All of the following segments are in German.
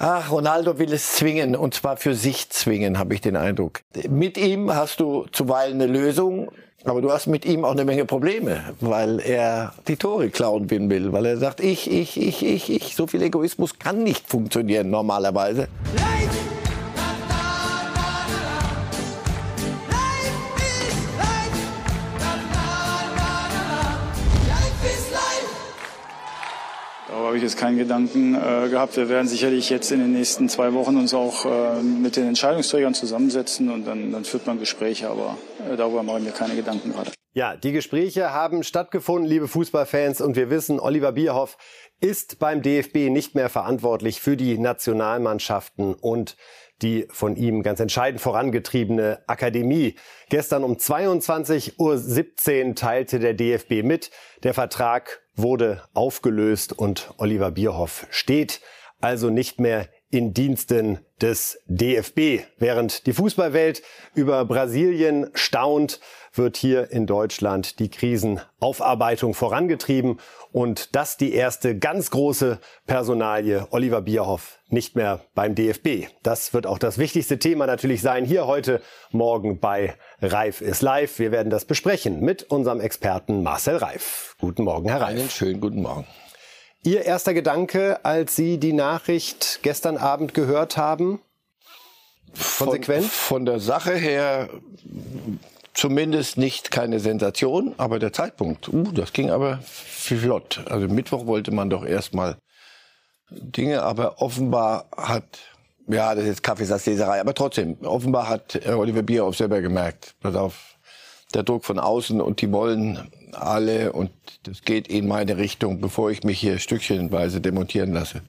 Ach, Ronaldo will es zwingen und zwar für sich zwingen, habe ich den Eindruck. Mit ihm hast du zuweilen eine Lösung, aber du hast mit ihm auch eine Menge Probleme, weil er die Tore klauen will, weil er sagt, ich, ich, ich, ich, ich. So viel Egoismus kann nicht funktionieren normalerweise. Leid! Habe ich jetzt keinen Gedanken äh, gehabt. Wir werden sicherlich jetzt in den nächsten zwei Wochen uns auch äh, mit den Entscheidungsträgern zusammensetzen und dann, dann führt man Gespräche, aber äh, darüber mache ich mir keine Gedanken gerade. Ja, die Gespräche haben stattgefunden, liebe Fußballfans, und wir wissen, Oliver Bierhoff ist beim DFB nicht mehr verantwortlich für die Nationalmannschaften und die von ihm ganz entscheidend vorangetriebene Akademie. Gestern um 22.17 Uhr teilte der DFB mit, der Vertrag wurde aufgelöst und Oliver Bierhoff steht also nicht mehr in Diensten des DFB. Während die Fußballwelt über Brasilien staunt, wird hier in Deutschland die Krisenaufarbeitung vorangetrieben und das die erste ganz große Personalie Oliver Bierhoff nicht mehr beim DFB. Das wird auch das wichtigste Thema natürlich sein hier heute Morgen bei Reif ist live. Wir werden das besprechen mit unserem Experten Marcel Reif. Guten Morgen, Herr Reif. Einen schönen guten Morgen. Ihr erster Gedanke, als Sie die Nachricht gestern Abend gehört haben? Konsequent? Von, von der Sache her zumindest nicht keine Sensation, aber der Zeitpunkt, uh, das ging aber flott. Also Mittwoch wollte man doch erstmal Dinge, aber offenbar hat, ja, das ist Kaffeesatzleserei, aber trotzdem, offenbar hat Oliver Bierhoff selber gemerkt, pass auf, der Druck von außen und die wollen alle und das geht in meine Richtung, bevor ich mich hier stückchenweise demontieren lasse.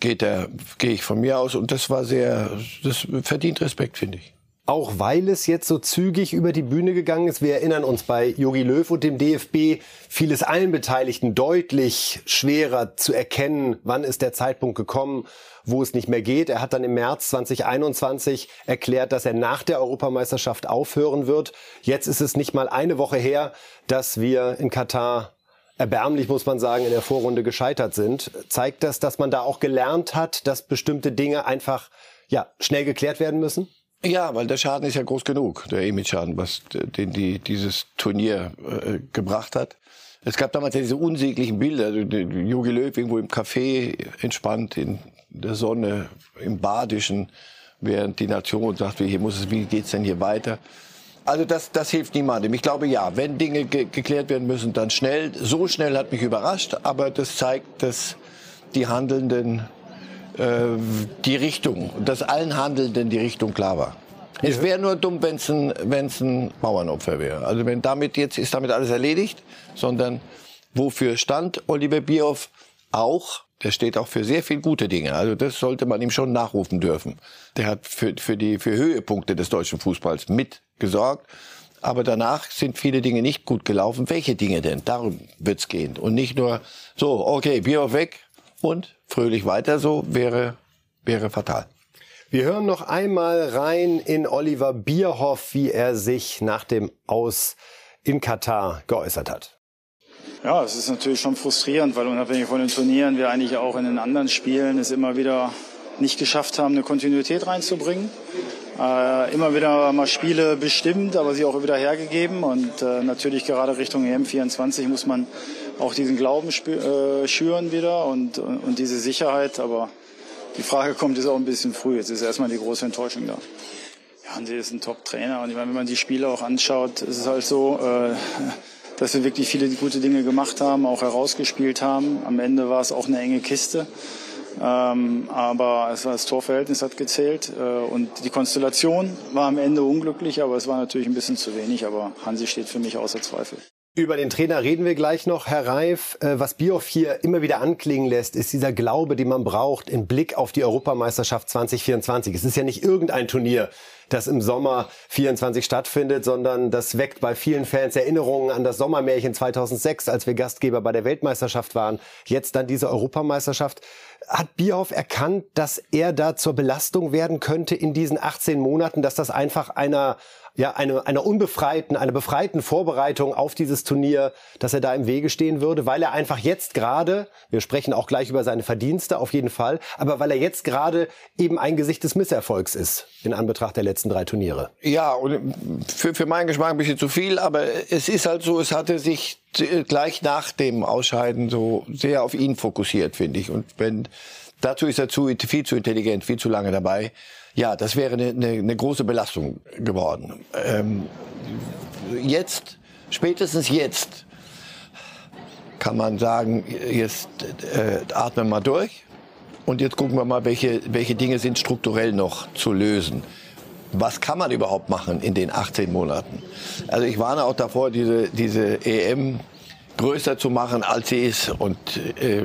Geht er, gehe ich von mir aus und das war sehr, das verdient Respekt, finde ich. Auch weil es jetzt so zügig über die Bühne gegangen ist. Wir erinnern uns bei Jogi Löw und dem DFB fiel es allen Beteiligten deutlich schwerer zu erkennen, wann ist der Zeitpunkt gekommen, wo es nicht mehr geht. Er hat dann im März 2021 erklärt, dass er nach der Europameisterschaft aufhören wird. Jetzt ist es nicht mal eine Woche her, dass wir in Katar erbärmlich, muss man sagen, in der Vorrunde gescheitert sind. Zeigt das, dass man da auch gelernt hat, dass bestimmte Dinge einfach ja, schnell geklärt werden müssen? Ja, weil der Schaden ist ja groß genug, der Image-Schaden, was den die, dieses Turnier äh, gebracht hat. Es gab damals ja diese unsäglichen Bilder, Jogi Löw irgendwo im Café entspannt in der Sonne, im Badischen, während die Nation sagt, wie, hier muss es, wie geht's denn hier weiter? Also das, das hilft niemandem. Ich glaube ja, wenn Dinge ge geklärt werden müssen, dann schnell. So schnell hat mich überrascht, aber das zeigt, dass die Handelnden äh, die Richtung, dass allen Handelnden die Richtung klar war. Es wäre nur dumm, wenn es ein, wenn's ein Bauernopfer wäre. Also wenn damit jetzt ist damit alles erledigt, sondern wofür stand Oliver Bierhoff auch? Der steht auch für sehr viel gute Dinge. Also das sollte man ihm schon nachrufen dürfen. Der hat für, für die für Höhepunkte des deutschen Fußballs mitgesorgt. Aber danach sind viele Dinge nicht gut gelaufen. Welche Dinge denn? Darum wird's gehen. Und nicht nur so, okay, Bierhoff weg und fröhlich weiter so wäre, wäre fatal. Wir hören noch einmal rein in Oliver Bierhoff, wie er sich nach dem Aus in Katar geäußert hat. Ja, es ist natürlich schon frustrierend, weil unabhängig von den Turnieren wir eigentlich auch in den anderen Spielen es immer wieder nicht geschafft haben, eine Kontinuität reinzubringen. Äh, immer wieder mal Spiele bestimmt, aber sie auch wieder hergegeben. Und äh, natürlich gerade Richtung EM24 muss man auch diesen Glauben äh, schüren wieder und, und, und diese Sicherheit. Aber die Frage kommt, ist auch ein bisschen früh. Jetzt ist erstmal die große Enttäuschung da. Ja, Hansi ist ein Top-Trainer und ich meine, wenn man die Spiele auch anschaut, ist es halt so, äh, dass wir wirklich viele gute Dinge gemacht haben, auch herausgespielt haben. Am Ende war es auch eine enge Kiste. Ähm, aber es war das Torverhältnis hat gezählt äh, und die Konstellation war am Ende unglücklich, aber es war natürlich ein bisschen zu wenig. Aber Hansi steht für mich außer Zweifel. Über den Trainer reden wir gleich noch, Herr Reif. Äh, was Bioff hier immer wieder anklingen lässt, ist dieser Glaube, den man braucht im Blick auf die Europameisterschaft 2024. Es ist ja nicht irgendein Turnier, das im Sommer 24 stattfindet, sondern das weckt bei vielen Fans Erinnerungen an das Sommermärchen 2006, als wir Gastgeber bei der Weltmeisterschaft waren. Jetzt dann diese Europameisterschaft. Hat Bierhoff erkannt, dass er da zur Belastung werden könnte in diesen 18 Monaten, dass das einfach einer ja, eine, einer unbefreiten, einer befreiten Vorbereitung auf dieses Turnier, dass er da im Wege stehen würde, weil er einfach jetzt gerade, wir sprechen auch gleich über seine Verdienste auf jeden Fall, aber weil er jetzt gerade eben ein Gesicht des Misserfolgs ist in Anbetracht der letzten drei Turniere. Ja, und für, für meinen Geschmack ein bisschen zu viel, aber es ist halt so, es hatte sich gleich nach dem Ausscheiden so sehr auf ihn fokussiert, finde ich. Und wenn, dazu ist er zu, viel zu intelligent, viel zu lange dabei. Ja, das wäre eine, eine, eine große Belastung geworden. Ähm, jetzt, spätestens jetzt, kann man sagen, jetzt äh, atmen wir mal durch und jetzt gucken wir mal, welche, welche Dinge sind strukturell noch zu lösen. Was kann man überhaupt machen in den 18 Monaten? Also ich warne auch davor, diese, diese EM größer zu machen, als sie ist und äh,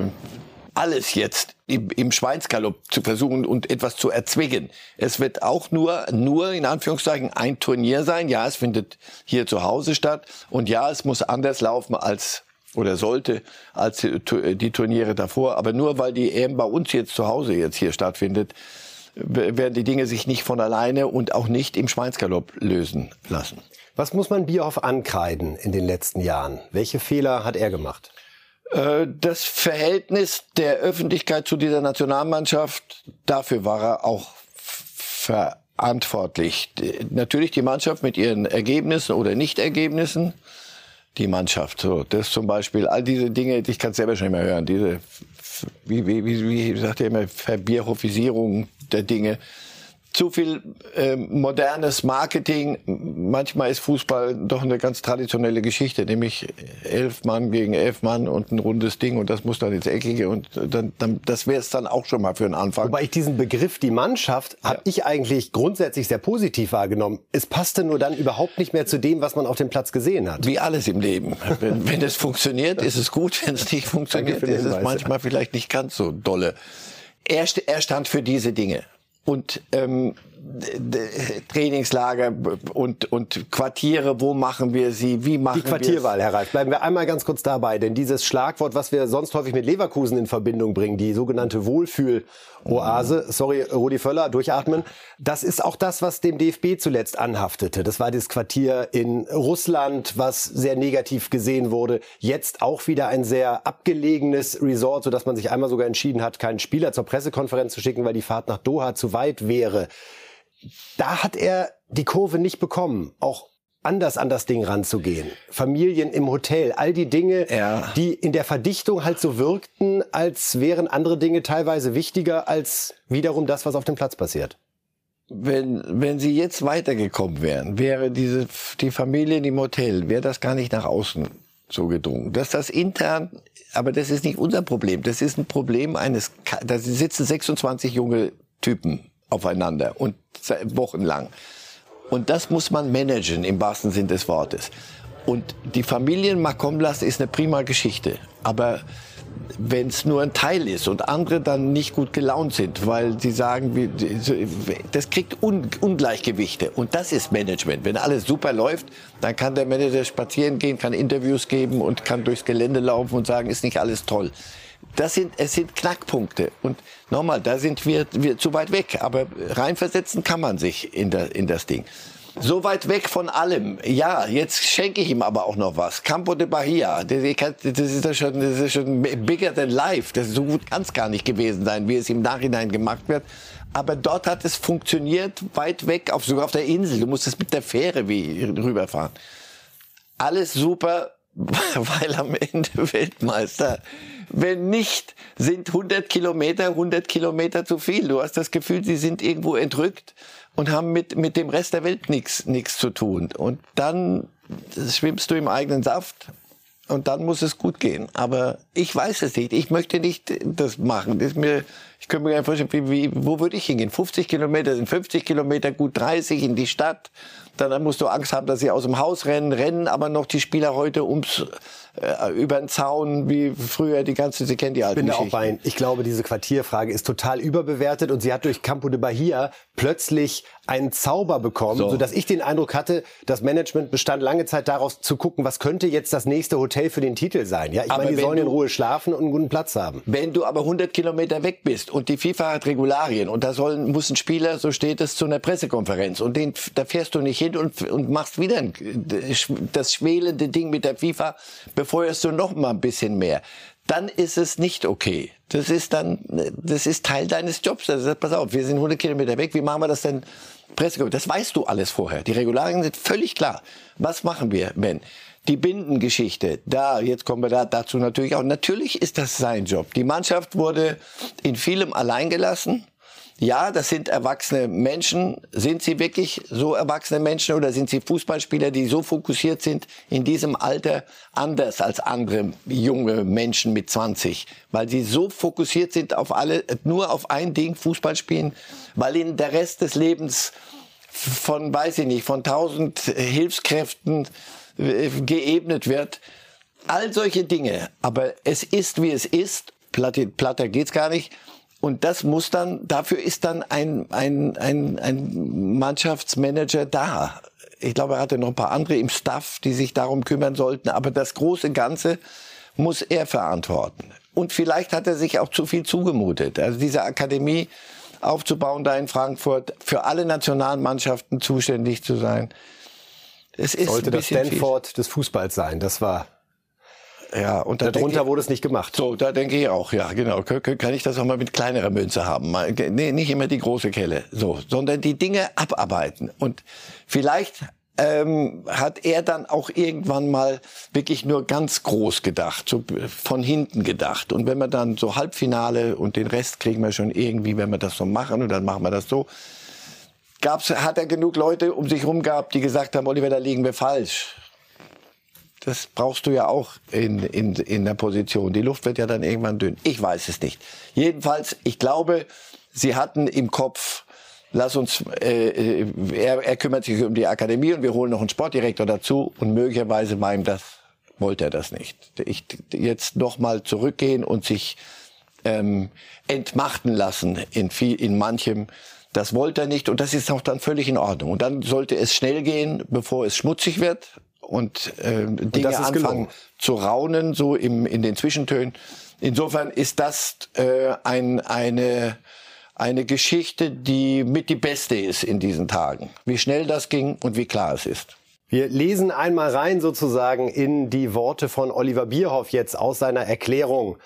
alles jetzt im, im Schweinsgalopp zu versuchen und etwas zu erzwingen. Es wird auch nur, nur in Anführungszeichen ein Turnier sein. Ja, es findet hier zu Hause statt. Und ja, es muss anders laufen als oder sollte als die Turniere davor. Aber nur weil die EM bei uns jetzt zu Hause jetzt hier stattfindet, werden die Dinge sich nicht von alleine und auch nicht im Schweinsgalopp lösen lassen. Was muss man Bierhoff ankreiden in den letzten Jahren? Welche Fehler hat er gemacht? Äh, das Verhältnis der Öffentlichkeit zu dieser Nationalmannschaft, dafür war er auch verantwortlich. Natürlich die Mannschaft mit ihren Ergebnissen oder Nichtergebnissen. Die Mannschaft, so, das zum Beispiel, all diese Dinge, ich kann es selber schon immer hören, diese, wie, wie, wie, wie sagt er immer, Verbierhofisierung der Dinge zu viel äh, modernes Marketing. Manchmal ist Fußball doch eine ganz traditionelle Geschichte, nämlich elf Mann gegen elf Mann und ein rundes Ding und das muss dann ins Eckige und dann, dann das wäre es dann auch schon mal für einen Anfang. Wobei ich diesen Begriff, die Mannschaft, ja. habe ich eigentlich grundsätzlich sehr positiv wahrgenommen. Es passte nur dann überhaupt nicht mehr zu dem, was man auf dem Platz gesehen hat. Wie alles im Leben. wenn, wenn es funktioniert, ist es gut. Wenn es nicht funktioniert, ist es manchmal vielleicht nicht ganz so dolle. Er, er stand für diese Dinge und ähm, Trainingslager und, und Quartiere, wo machen wir sie, wie machen wir Die Quartierwahl, Herr Reif, bleiben wir einmal ganz kurz dabei, denn dieses Schlagwort, was wir sonst häufig mit Leverkusen in Verbindung bringen, die sogenannte Wohlfühl-Oase, sorry, Rudi Völler, durchatmen, das ist auch das, was dem DFB zuletzt anhaftete. Das war das Quartier in Russland, was sehr negativ gesehen wurde. Jetzt auch wieder ein sehr abgelegenes Resort, sodass man sich einmal sogar entschieden hat, keinen Spieler zur Pressekonferenz zu schicken, weil die Fahrt nach Doha zu weit wäre da hat er die Kurve nicht bekommen. Auch anders an das Ding ranzugehen. Familien im Hotel, all die Dinge, ja. die in der Verdichtung halt so wirkten, als wären andere Dinge teilweise wichtiger als wiederum das, was auf dem Platz passiert. Wenn, wenn sie jetzt weitergekommen wären, wäre diese, die Familie im Hotel, wäre das gar nicht nach außen so gedrungen. Dass das intern, aber das ist nicht unser Problem. Das ist ein Problem eines, da sitzen 26 junge Typen aufeinander und wochenlang. Und das muss man managen im wahrsten Sinn des Wortes. Und die Familien Makomlas ist eine prima Geschichte. Aber wenn es nur ein Teil ist und andere dann nicht gut gelaunt sind, weil sie sagen, das kriegt Ungleichgewichte. Und das ist Management. Wenn alles super läuft, dann kann der Manager spazieren gehen, kann Interviews geben und kann durchs Gelände laufen und sagen, ist nicht alles toll das sind, es sind Knackpunkte. Und nochmal, da sind wir, wir zu weit weg. Aber reinversetzen kann man sich in, der, in das Ding. So weit weg von allem. Ja, jetzt schenke ich ihm aber auch noch was. Campo de Bahia. Das ist ja schon, das ist schon bigger than life. Das ist so gut kann es gar nicht gewesen sein, wie es im Nachhinein gemacht wird. Aber dort hat es funktioniert, weit weg, auf, sogar auf der Insel. Du musstest mit der Fähre wie rüberfahren. Alles super, weil am Ende Weltmeister. Wenn nicht, sind 100 Kilometer, 100 Kilometer zu viel. Du hast das Gefühl, sie sind irgendwo entrückt und haben mit, mit dem Rest der Welt nichts, nichts zu tun. Und dann schwimmst du im eigenen Saft und dann muss es gut gehen. Aber ich weiß es nicht. Ich möchte nicht das machen. Das ist mir, ich könnte mir einfach vorstellen, wie, wo würde ich hingehen? 50 Kilometer sind 50 Kilometer, gut 30 in die Stadt. Dann musst du Angst haben, dass sie aus dem Haus rennen, rennen aber noch die Spieler heute ums äh, über den Zaun wie früher die ganze, Sie kennen die alten Ich bin da auch bei Ihnen. Ich glaube, diese Quartierfrage ist total überbewertet und sie hat durch Campo de Bahia plötzlich einen Zauber bekommen, so. sodass ich den Eindruck hatte, das Management bestand lange Zeit daraus zu gucken, was könnte jetzt das nächste Hotel für den Titel sein. Ja, ich aber meine, die sollen du, in Ruhe schlafen und einen guten Platz haben. Wenn du aber 100 Kilometer weg bist und die FIFA hat Regularien und da sollen, muss ein Spieler, so steht es, zu einer Pressekonferenz und den, da fährst du nicht hin und, und machst wieder ein, das schwelende Ding mit der FIFA, befeuerst du noch mal ein bisschen mehr dann ist es nicht okay. Das ist dann, das ist Teil deines Jobs. Also, pass auf, wir sind 100 Kilometer weg. Wie machen wir das denn? Pressekonferenz. Das weißt du alles vorher. Die Regularien sind völlig klar. Was machen wir, wenn? Die Bindengeschichte, da, jetzt kommen wir da, dazu natürlich auch. Natürlich ist das sein Job. Die Mannschaft wurde in vielem alleingelassen. Ja, das sind erwachsene Menschen. Sind sie wirklich so erwachsene Menschen oder sind sie Fußballspieler, die so fokussiert sind in diesem Alter anders als andere junge Menschen mit 20? Weil sie so fokussiert sind auf alle, nur auf ein Ding, Fußball spielen, weil ihnen der Rest des Lebens von, weiß ich nicht, von tausend Hilfskräften äh, geebnet wird. All solche Dinge. Aber es ist, wie es ist. Platter geht's gar nicht. Und das muss dann, dafür ist dann ein, ein, ein, ein Mannschaftsmanager da. Ich glaube, er hatte noch ein paar andere im Staff, die sich darum kümmern sollten. Aber das große Ganze muss er verantworten. Und vielleicht hat er sich auch zu viel zugemutet. Also diese Akademie aufzubauen da in Frankfurt, für alle nationalen Mannschaften zuständig zu sein. Es ist Sollte das Stanford viel. des Fußballs sein. Das war ja, und da darunter ich, wurde es nicht gemacht. So, da denke ich auch, ja, genau. Kann ich das auch mal mit kleinerer Münze haben? Nee, nicht immer die große Kelle, so, sondern die Dinge abarbeiten. Und vielleicht ähm, hat er dann auch irgendwann mal wirklich nur ganz groß gedacht, so von hinten gedacht. Und wenn wir dann so Halbfinale und den Rest kriegen wir schon irgendwie, wenn wir das so machen und dann machen wir das so. Gab's, hat er genug Leute um sich herum gehabt, die gesagt haben, Oliver, da liegen wir falsch. Das brauchst du ja auch in, in, in der Position. Die Luft wird ja dann irgendwann dünn. Ich weiß es nicht. Jedenfalls, ich glaube, sie hatten im Kopf, lass uns, äh, äh, er, er kümmert sich um die Akademie und wir holen noch einen Sportdirektor dazu und möglicherweise war ihm das, wollte er das nicht. Ich, jetzt nochmal zurückgehen und sich ähm, entmachten lassen in, viel, in manchem, das wollte er nicht und das ist auch dann völlig in Ordnung. Und dann sollte es schnell gehen, bevor es schmutzig wird und äh, Dinge und anfangen gelungen. zu raunen, so im, in den Zwischentönen. Insofern ist das äh, ein, eine, eine Geschichte, die mit die beste ist in diesen Tagen. Wie schnell das ging und wie klar es ist. Wir lesen einmal rein sozusagen in die Worte von Oliver Bierhoff jetzt aus seiner Erklärung.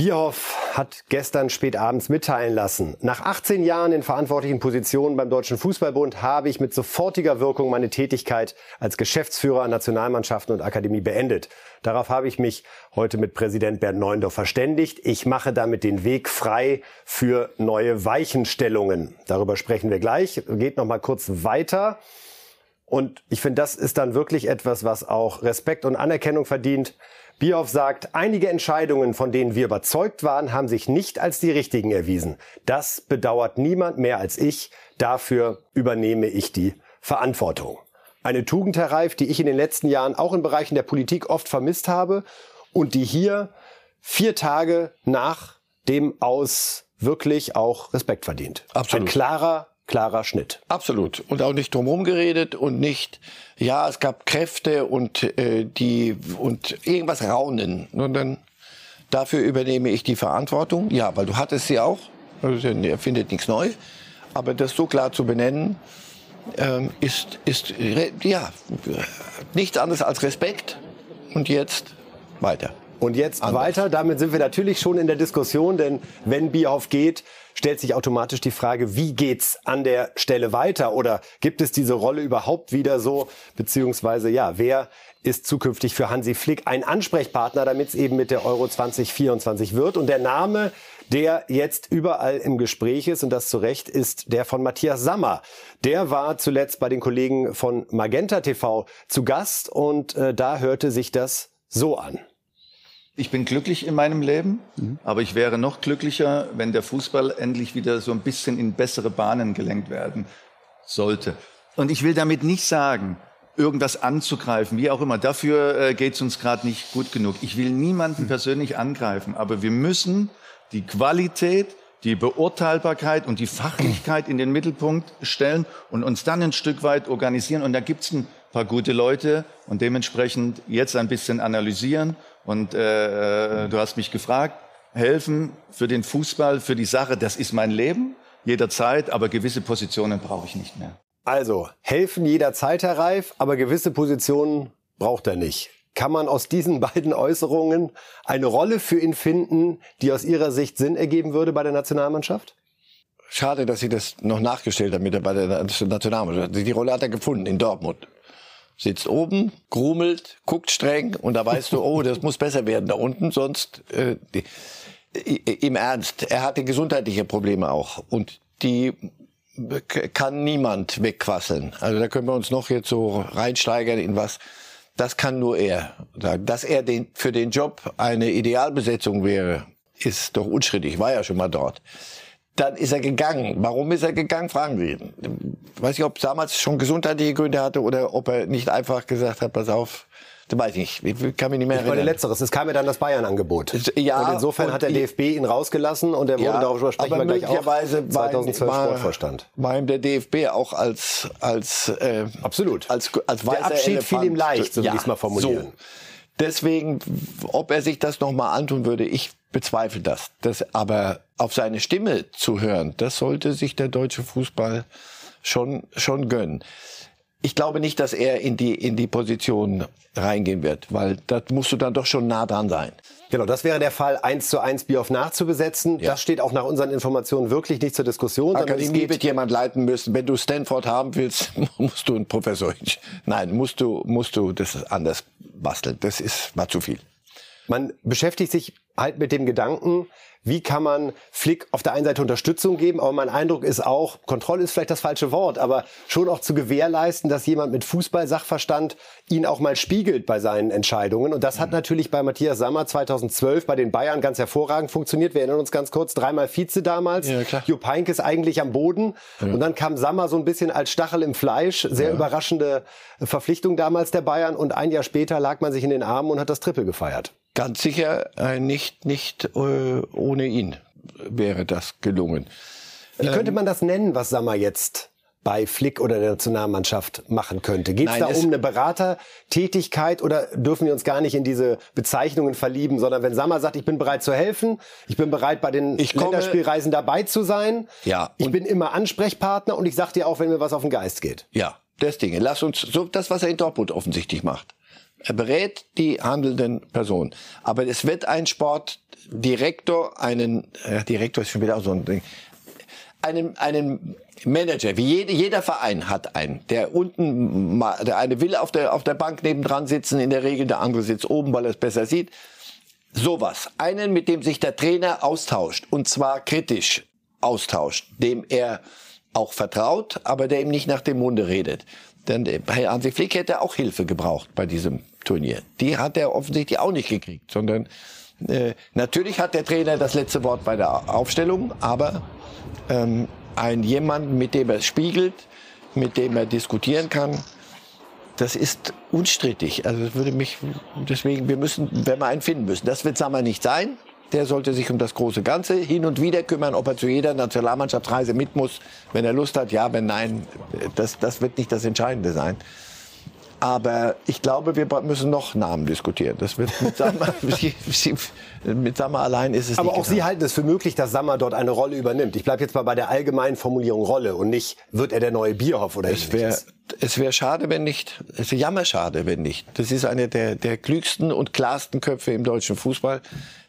Bierhoff hat gestern spät abends mitteilen lassen, nach 18 Jahren in verantwortlichen Positionen beim Deutschen Fußballbund habe ich mit sofortiger Wirkung meine Tätigkeit als Geschäftsführer Nationalmannschaften und Akademie beendet. Darauf habe ich mich heute mit Präsident Bernd Neuendorf verständigt. Ich mache damit den Weg frei für neue Weichenstellungen. Darüber sprechen wir gleich. Geht noch mal kurz weiter. Und ich finde, das ist dann wirklich etwas, was auch Respekt und Anerkennung verdient. Bierhoff sagt, einige Entscheidungen, von denen wir überzeugt waren, haben sich nicht als die richtigen erwiesen. Das bedauert niemand mehr als ich. Dafür übernehme ich die Verantwortung. Eine Tugend, Herr Reif, die ich in den letzten Jahren auch in Bereichen der Politik oft vermisst habe und die hier vier Tage nach dem Aus wirklich auch Respekt verdient. Absolut. Ein klarer klarer Schnitt. Absolut. Und auch nicht drumherum geredet und nicht, ja, es gab Kräfte und äh, die und irgendwas raunen. Und dann dafür übernehme ich die Verantwortung. Ja, weil du hattest sie auch. Also, er findet nichts neu. Aber das so klar zu benennen, ähm, ist, ist ja nichts anderes als Respekt. Und jetzt weiter. Und jetzt Anders. weiter. Damit sind wir natürlich schon in der Diskussion, denn wenn Bierhoff geht, stellt sich automatisch die Frage, wie geht's an der Stelle weiter? Oder gibt es diese Rolle überhaupt wieder so? Beziehungsweise, ja, wer ist zukünftig für Hansi Flick ein Ansprechpartner, damit es eben mit der Euro 2024 wird? Und der Name, der jetzt überall im Gespräch ist, und das zu Recht, ist der von Matthias Sammer. Der war zuletzt bei den Kollegen von Magenta TV zu Gast und äh, da hörte sich das so an. Ich bin glücklich in meinem Leben, mhm. aber ich wäre noch glücklicher, wenn der Fußball endlich wieder so ein bisschen in bessere Bahnen gelenkt werden sollte. Und ich will damit nicht sagen, irgendwas anzugreifen, wie auch immer. Dafür äh, geht es uns gerade nicht gut genug. Ich will niemanden persönlich angreifen, aber wir müssen die Qualität, die Beurteilbarkeit und die Fachlichkeit in den Mittelpunkt stellen und uns dann ein Stück weit organisieren. Und da gibt's ein paar gute Leute und dementsprechend jetzt ein bisschen analysieren. Und äh, du hast mich gefragt, helfen für den Fußball, für die Sache, das ist mein Leben jederzeit, aber gewisse Positionen brauche ich nicht mehr. Also, helfen jederzeit, Herr Reif, aber gewisse Positionen braucht er nicht. Kann man aus diesen beiden Äußerungen eine Rolle für ihn finden, die aus Ihrer Sicht Sinn ergeben würde bei der Nationalmannschaft? Schade, dass Sie das noch nachgestellt haben mit der, bei der Nationalmannschaft. Die Rolle hat er gefunden in Dortmund. Sitzt oben, grummelt, guckt streng und da weißt du, oh, das muss besser werden da unten, sonst äh, im Ernst, er hatte gesundheitliche Probleme auch und die kann niemand wegquasseln. Also da können wir uns noch jetzt so reinsteigern in was. Das kann nur er. Dass er den, für den Job eine Idealbesetzung wäre, ist doch unstrittig. War ja schon mal dort. Dann ist er gegangen. Warum ist er gegangen, fragen Sie. Ich weiß nicht, ob damals schon gesundheitliche Gründe hatte oder ob er nicht einfach gesagt hat, pass auf, das weiß ich nicht. Ich kann mich nicht mehr ich erinnern. Ich letzteres. Es kam ja dann das Bayern-Angebot. Ja. Und insofern und hat der DFB ihn rausgelassen und er wurde ja, darüber sprechen wir gleich auch. 2012 war, Sportvorstand. War ihm der DFB auch als als äh, absolut als als weißer Der Abschied Elefant. fiel ihm leicht, so ja, will ich es mal formulieren. So. Deswegen, ob er sich das nochmal antun würde, ich bezweifle das. das. Aber auf seine Stimme zu hören, das sollte sich der deutsche Fußball schon schon gönnen ich glaube nicht, dass er in die, in die Position reingehen wird, weil da musst du dann doch schon nah dran sein. Genau, das wäre der Fall, eins zu eins Bioff nachzubesetzen. Ja. Das steht auch nach unseren Informationen wirklich nicht zur Diskussion. Akademie wird jemand leiten müssen. Wenn du Stanford haben willst, musst du einen Professor. Nein, musst du, musst du das anders basteln. Das ist, war zu viel. Man beschäftigt sich halt mit dem Gedanken, wie kann man Flick auf der einen Seite Unterstützung geben, aber mein Eindruck ist auch, Kontrolle ist vielleicht das falsche Wort, aber schon auch zu gewährleisten, dass jemand mit Fußball-Sachverstand ihn auch mal spiegelt bei seinen Entscheidungen. Und das hat mhm. natürlich bei Matthias Sammer 2012 bei den Bayern ganz hervorragend funktioniert. Wir erinnern uns ganz kurz, dreimal Vize damals. Ja, klar. Jupp Heynckes eigentlich am Boden. Ja. Und dann kam Sammer so ein bisschen als Stachel im Fleisch. Sehr ja. überraschende Verpflichtung damals der Bayern. Und ein Jahr später lag man sich in den Armen und hat das Triple gefeiert. Ganz sicher äh, nicht, nicht äh, ohne ihn wäre das gelungen. Wie könnte ähm, man das nennen, was Sammer jetzt bei Flick oder der Nationalmannschaft machen könnte? Geht es da um eine Beratertätigkeit oder dürfen wir uns gar nicht in diese Bezeichnungen verlieben, sondern wenn Sammer sagt, ich bin bereit zu helfen, ich bin bereit bei den ich Länderspielreisen dabei zu sein, ja, ich bin immer Ansprechpartner und ich sag dir auch, wenn mir was auf den Geist geht. Ja, das Ding. Lass uns so das, was er in Dortmund offensichtlich macht. Er berät die handelnden Personen. Aber es wird ein Sportdirektor, einen, äh, Direktor ist schon wieder auch so ein Ding, einen, einen Manager, wie jede, jeder Verein hat einen, der unten, der eine will auf der, auf der Bank nebendran sitzen, in der Regel der andere sitzt oben, weil er es besser sieht. Sowas. Einen, mit dem sich der Trainer austauscht, und zwar kritisch austauscht, dem er auch vertraut, aber der ihm nicht nach dem Munde redet. Denn bei Hansi Flick hätte auch Hilfe gebraucht bei diesem Turnier. Die hat er offensichtlich auch nicht gekriegt, sondern äh, natürlich hat der Trainer das letzte Wort bei der Aufstellung, aber ähm, ein jemand, mit dem er spiegelt, mit dem er diskutieren kann, das ist unstrittig. Also das würde mich deswegen, wir müssen, wenn wir einen finden müssen, das wird Sammer nicht sein. Der sollte sich um das große Ganze hin und wieder kümmern, ob er zu jeder Nationalmannschaftsreise mit muss, wenn er Lust hat. Ja, wenn nein, das, das wird nicht das Entscheidende sein. Aber ich glaube, wir müssen noch Namen diskutieren. Das wird mit Sammer, mit Sammer allein ist es Aber nicht auch getan. Sie halten es für möglich, dass Sammer dort eine Rolle übernimmt. Ich bleibe jetzt mal bei der allgemeinen Formulierung Rolle und nicht, wird er der neue Bierhoff oder es wäre es wäre schade, wenn nicht. Es wäre jammerschade, wenn nicht. Das ist einer der, der klügsten und klarsten Köpfe im deutschen Fußball.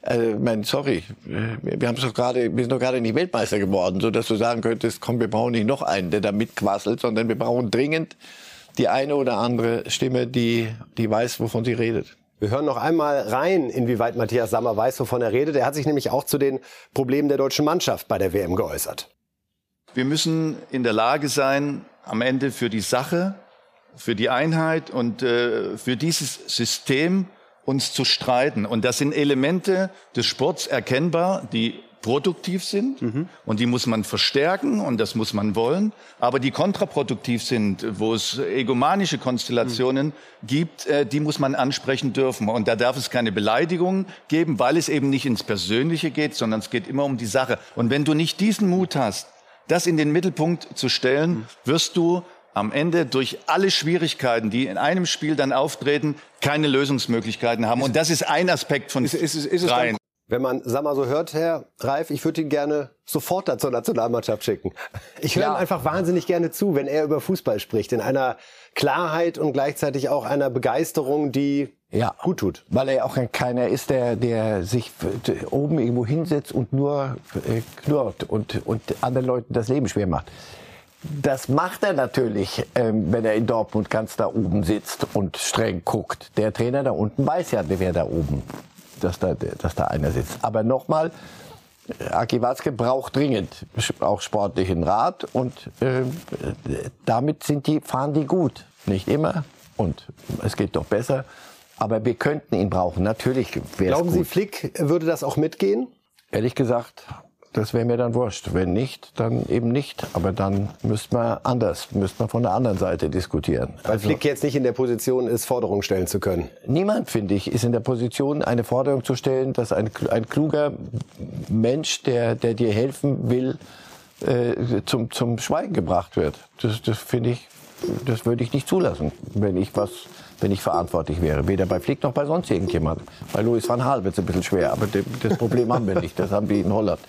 Äh, mein, sorry, wir haben es doch gerade, wir sind doch gerade nicht Weltmeister geworden, so dass du sagen könntest, komm, wir brauchen nicht noch einen, der da mitquasselt, sondern wir brauchen dringend die eine oder andere Stimme, die, die weiß, wovon sie redet. Wir hören noch einmal rein, inwieweit Matthias Sammer weiß, wovon er redet. Er hat sich nämlich auch zu den Problemen der deutschen Mannschaft bei der WM geäußert. Wir müssen in der Lage sein, am Ende für die Sache, für die Einheit und äh, für dieses System uns zu streiten. Und das sind Elemente des Sports erkennbar, die produktiv sind mhm. und die muss man verstärken und das muss man wollen, aber die kontraproduktiv sind, wo es egomanische Konstellationen mhm. gibt, äh, die muss man ansprechen dürfen und da darf es keine Beleidigung geben, weil es eben nicht ins Persönliche geht, sondern es geht immer um die Sache. Und wenn du nicht diesen Mut hast, das in den Mittelpunkt zu stellen, mhm. wirst du am Ende durch alle Schwierigkeiten, die in einem Spiel dann auftreten, keine Lösungsmöglichkeiten haben. Und das ist ein Aspekt von ist, ist, ist, ist dreien. Wenn man, sag mal so hört, Herr Reif, ich würde ihn gerne sofort da zur Nationalmannschaft schicken. Ich höre ja. ihm einfach wahnsinnig gerne zu, wenn er über Fußball spricht, in einer Klarheit und gleichzeitig auch einer Begeisterung, die ja, gut tut. Weil er auch keiner ist, der, der sich oben irgendwo hinsetzt und nur äh, knurrt und, und anderen Leuten das Leben schwer macht. Das macht er natürlich, ähm, wenn er in Dortmund ganz da oben sitzt und streng guckt. Der Trainer da unten weiß ja, wer da oben dass da, dass da einer sitzt. Aber nochmal, Aki Watzke braucht dringend auch sportlichen Rat und äh, damit sind die, fahren die gut. Nicht immer und es geht doch besser. Aber wir könnten ihn brauchen. Natürlich wäre Glauben gut. Sie, Flick würde das auch mitgehen? Ehrlich gesagt, das wäre mir dann wurscht. Wenn nicht, dann eben nicht. Aber dann müsste man anders, müsste man von der anderen Seite diskutieren. Weil also, Flick jetzt nicht in der Position ist, Forderungen stellen zu können. Niemand, finde ich, ist in der Position, eine Forderung zu stellen, dass ein, ein kluger Mensch, der, der dir helfen will, äh, zum, zum Schweigen gebracht wird. Das, das finde ich, das würde ich nicht zulassen, wenn ich was wenn ich verantwortlich wäre. Weder bei Flick noch bei sonst irgendjemand. Bei Louis van Gaal wird es ein bisschen schwer, aber das Problem haben wir nicht. Das haben wir in Holland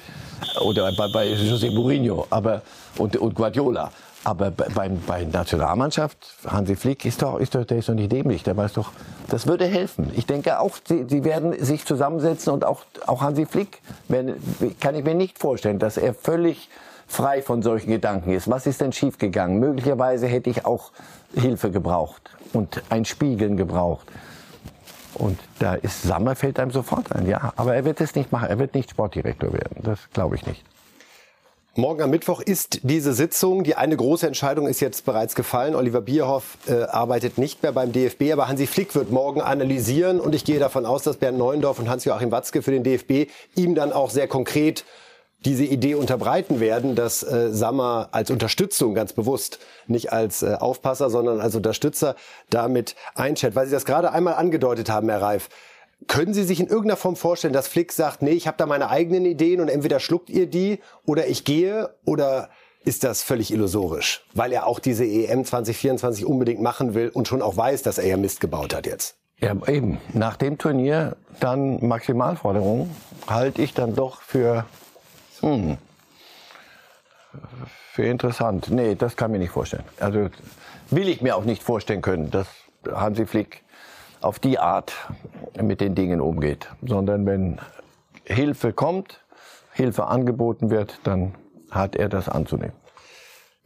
oder bei, bei José Mourinho aber, und, und Guardiola. Aber bei, bei Nationalmannschaft, Hansi Flick ist doch, ist doch, der ist doch nicht dämlich. Der weiß doch, das würde helfen. Ich denke auch, sie, sie werden sich zusammensetzen und auch, auch Hansi Flick, wenn, kann ich mir nicht vorstellen, dass er völlig frei von solchen Gedanken ist. Was ist denn schiefgegangen? Möglicherweise hätte ich auch Hilfe gebraucht und ein Spiegeln gebraucht. Und da ist Sammer fällt einem sofort ein, ja. Aber er wird es nicht machen. Er wird nicht Sportdirektor werden. Das glaube ich nicht. Morgen am Mittwoch ist diese Sitzung. Die eine große Entscheidung ist jetzt bereits gefallen. Oliver Bierhoff äh, arbeitet nicht mehr beim DFB, aber Hansi Flick wird morgen analysieren. Und ich gehe davon aus, dass Bernd Neuendorf und Hans-Joachim Watzke für den DFB ihm dann auch sehr konkret diese Idee unterbreiten werden, dass äh, Sammer als Unterstützung ganz bewusst, nicht als äh, Aufpasser, sondern als Unterstützer damit einschätzt. Weil Sie das gerade einmal angedeutet haben, Herr Reif. Können Sie sich in irgendeiner Form vorstellen, dass Flick sagt, nee, ich habe da meine eigenen Ideen und entweder schluckt ihr die oder ich gehe oder ist das völlig illusorisch, weil er auch diese EM 2024 unbedingt machen will und schon auch weiß, dass er ja Mist gebaut hat jetzt? Ja, eben. Nach dem Turnier dann Maximalforderung halte ich dann doch für hm. Für interessant. Nee, das kann ich mir nicht vorstellen. Also will ich mir auch nicht vorstellen können, dass Hansi Flick auf die Art mit den Dingen umgeht. Sondern wenn Hilfe kommt, Hilfe angeboten wird, dann hat er das anzunehmen.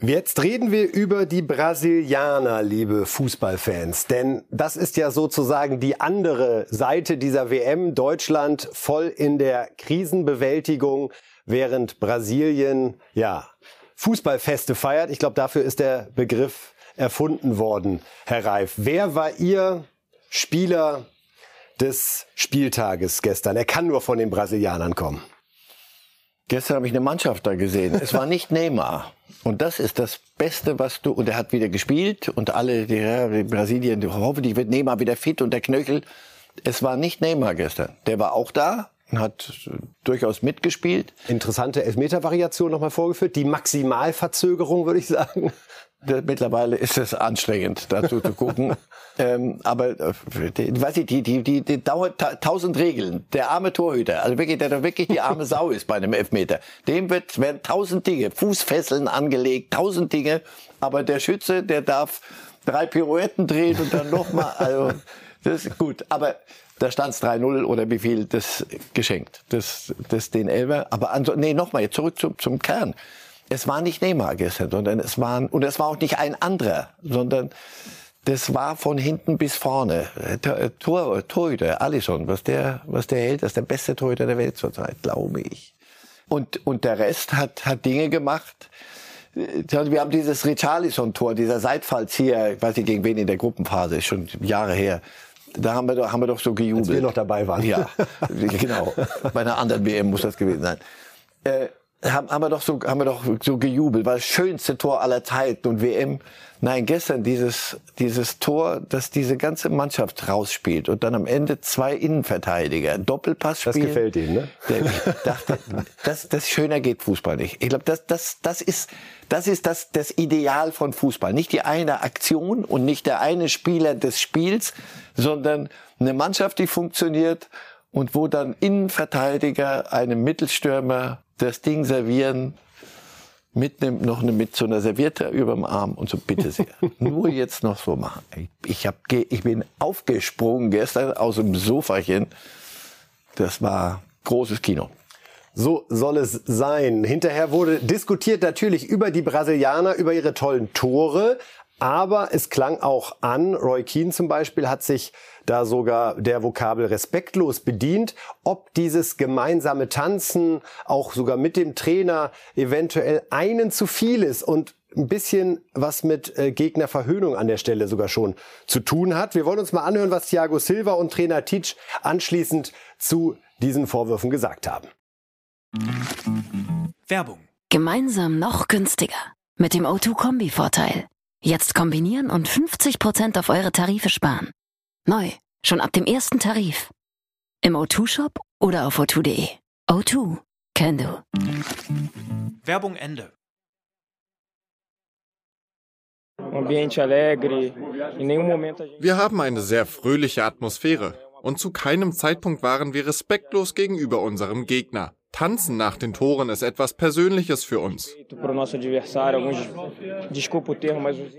Jetzt reden wir über die Brasilianer, liebe Fußballfans. Denn das ist ja sozusagen die andere Seite dieser WM. Deutschland voll in der Krisenbewältigung während Brasilien ja Fußballfeste feiert. Ich glaube, dafür ist der Begriff erfunden worden, Herr Reif. Wer war Ihr Spieler des Spieltages gestern? Er kann nur von den Brasilianern kommen. Gestern habe ich eine Mannschaft da gesehen. Es war nicht Neymar. Und das ist das Beste, was du, und er hat wieder gespielt und alle, die, ja, die Brasilien, hoffentlich wird Neymar wieder fit und der Knöchel. Es war nicht Neymar gestern. Der war auch da, hat durchaus mitgespielt. Interessante Elfmeter-Variation nochmal vorgeführt. Die Maximalverzögerung, würde ich sagen. Mittlerweile ist es anstrengend, dazu zu gucken. ähm, aber äh, die, weiß ich, die, die, die, die dauert ta tausend Regeln. Der arme Torhüter, also wirklich, der da wirklich die arme Sau ist bei einem Elfmeter. Dem wird, werden tausend Dinge, Fußfesseln angelegt, tausend Dinge. Aber der Schütze, der darf drei Pirouetten drehen und dann nochmal. Also, das ist gut. Aber da stand es 3-0 oder wie viel das geschenkt, das, das den Elber. Aber also, nee, nochmal, jetzt zurück zum, zum Kern. Es war nicht Neymar gestern, sondern es waren, und es war auch nicht ein anderer, sondern das war von hinten bis vorne. Tor, Torhüter, Alisson, was der, was der hält, das ist der beste Torhüter der Welt zurzeit, glaube ich. Und, und der Rest hat, hat Dinge gemacht. Wir haben dieses Richarlison-Tor, dieser Seitfallzieher, ich weiß nicht gegen wen in der Gruppenphase, ist schon Jahre her da haben wir, doch, haben wir doch so gejubelt. Als wir noch dabei waren. Ja, genau. Bei einer anderen WM muss das gewesen sein. Äh, haben, haben wir doch so, haben wir doch so gejubelt, war das schönste Tor aller Zeiten und WM. Nein, gestern dieses, dieses Tor, das diese ganze Mannschaft rausspielt und dann am Ende zwei Innenverteidiger, Doppelpass spielen. Das gefällt Ihnen, ne? Ich dachte, das, das schöner geht Fußball nicht. Ich glaube, das, das, das ist, das ist das, das Ideal von Fußball. Nicht die eine Aktion und nicht der eine Spieler des Spiels, sondern eine Mannschaft, die funktioniert und wo dann Innenverteidiger einem Mittelstürmer das Ding servieren mit nem, noch ne, mit so einer Serviette über dem Arm und so bitte sehr. Nur jetzt noch so machen. Ich, hab, ich bin aufgesprungen gestern aus dem Sofachen. Das war großes Kino. So soll es sein. Hinterher wurde diskutiert natürlich über die Brasilianer, über ihre tollen Tore. Aber es klang auch an, Roy Keane zum Beispiel hat sich da sogar der Vokabel respektlos bedient, ob dieses gemeinsame Tanzen auch sogar mit dem Trainer eventuell einen zu viel ist und ein bisschen was mit äh, Gegnerverhöhnung an der Stelle sogar schon zu tun hat. Wir wollen uns mal anhören, was Thiago Silva und Trainer Teach anschließend zu diesen Vorwürfen gesagt haben. Werbung. Gemeinsam noch günstiger. Mit dem O2-Kombi-Vorteil. Jetzt kombinieren und 50% auf eure Tarife sparen. Neu, schon ab dem ersten Tarif. Im O2-Shop oder auf o2.de. O2, can do. Werbung Ende. Wir haben eine sehr fröhliche Atmosphäre und zu keinem Zeitpunkt waren wir respektlos gegenüber unserem Gegner. Tanzen nach den Toren ist etwas Persönliches für uns.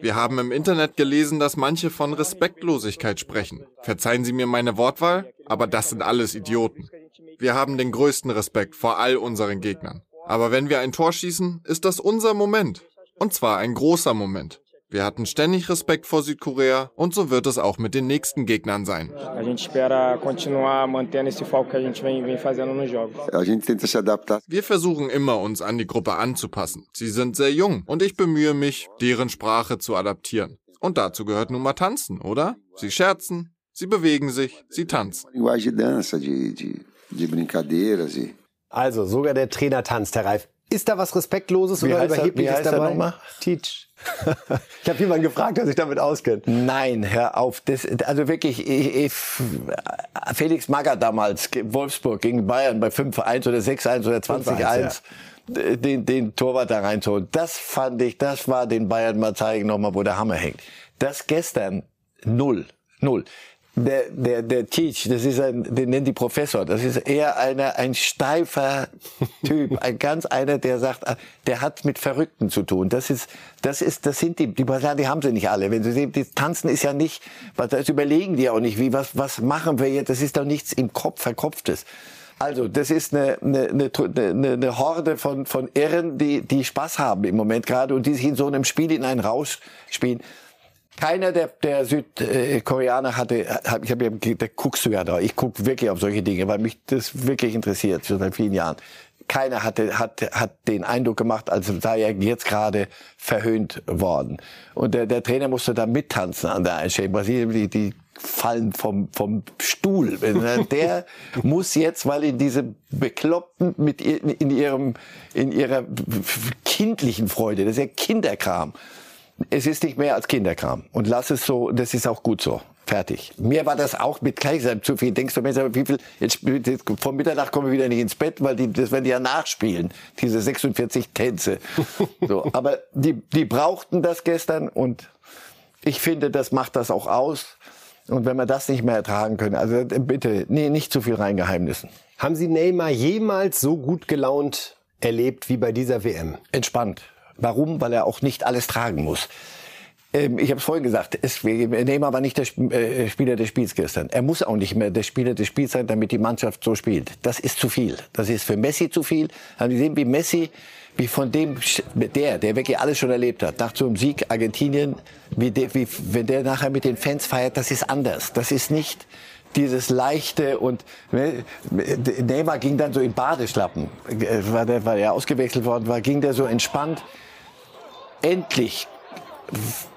Wir haben im Internet gelesen, dass manche von Respektlosigkeit sprechen. Verzeihen Sie mir meine Wortwahl, aber das sind alles Idioten. Wir haben den größten Respekt vor all unseren Gegnern. Aber wenn wir ein Tor schießen, ist das unser Moment. Und zwar ein großer Moment. Wir hatten ständig Respekt vor Südkorea und so wird es auch mit den nächsten Gegnern sein. Wir versuchen immer, uns an die Gruppe anzupassen. Sie sind sehr jung und ich bemühe mich, deren Sprache zu adaptieren. Und dazu gehört nun mal tanzen, oder? Sie scherzen, sie bewegen sich, sie tanzen. Also, sogar der Trainer tanzt, Herr Reif. Ist da was Respektloses wie oder Überhebliches dabei? Teach. ich habe jemanden gefragt, der sich damit auskennt. Nein, hör auf. Das, also wirklich, ich, ich, Felix Magath damals, Wolfsburg gegen Bayern bei 5-1 oder 6-1 oder 20-1. Ja. Den, den Torwart da reinzuholen. Das fand ich, das war den Bayern mal zeigen nochmal, wo der Hammer hängt. Das gestern, null. Null der, der, der Teach, das ist ein, den nennt die Professor, das ist eher einer, ein steifer Typ, ein ganz einer, der sagt, ah, der hat mit Verrückten zu tun. Das ist, das ist, das sind die, die Brasilianer, die haben sie nicht alle. Wenn sie sehen, die Tanzen ist ja nicht, was, das überlegen die auch nicht, wie, was, was machen wir jetzt, das ist doch nichts im Kopf verkopftes. Also, das ist eine, eine, eine, eine Horde von, von Irren, die, die Spaß haben im Moment gerade und die sich in so einem Spiel in einen Rausch spielen. Keiner der, der Südkoreaner hatte, ich habe ja, da guckst du ja da, ich guck wirklich auf solche Dinge, weil mich das wirklich interessiert, schon seit vielen Jahren. Keiner hatte, hat, hat den Eindruck gemacht, als sei er jetzt gerade verhöhnt worden. Und der, der Trainer musste da mittanzen an der Einstellung. Brasilien, die, die fallen vom, vom Stuhl. Der muss jetzt, weil in diese Bekloppten mit in ihrem, in ihrer kindlichen Freude, das ist ja Kinderkram, es ist nicht mehr als Kinderkram. Und lass es so, das ist auch gut so. Fertig. Mir war das auch mit Kaiser zu viel. Denkst du mir, wie viel, jetzt, vor Mitternacht kommen wir wieder nicht ins Bett, weil die, das werden die ja nachspielen. Diese 46 Tänze. So. Aber die, die brauchten das gestern und ich finde, das macht das auch aus. Und wenn wir das nicht mehr ertragen können, also bitte, nee, nicht zu viel reingeheimnissen. Haben Sie Neymar jemals so gut gelaunt erlebt wie bei dieser WM? Entspannt. Warum? Weil er auch nicht alles tragen muss. Ähm, ich habe es vorhin gesagt, es, Neymar war nicht der äh, Spieler des Spiels gestern. Er muss auch nicht mehr der Spieler des Spiels sein, damit die Mannschaft so spielt. Das ist zu viel. Das ist für Messi zu viel. Haben Sie gesehen, wie Messi, wie von dem, der, der wirklich alles schon erlebt hat, nach so einem Sieg Argentinien, wie, der, wie wenn der nachher mit den Fans feiert, das ist anders. Das ist nicht dieses leichte und ne, Neymar ging dann so in Badeschlappen, äh, weil der, weil er ausgewechselt worden war, ging der so entspannt endlich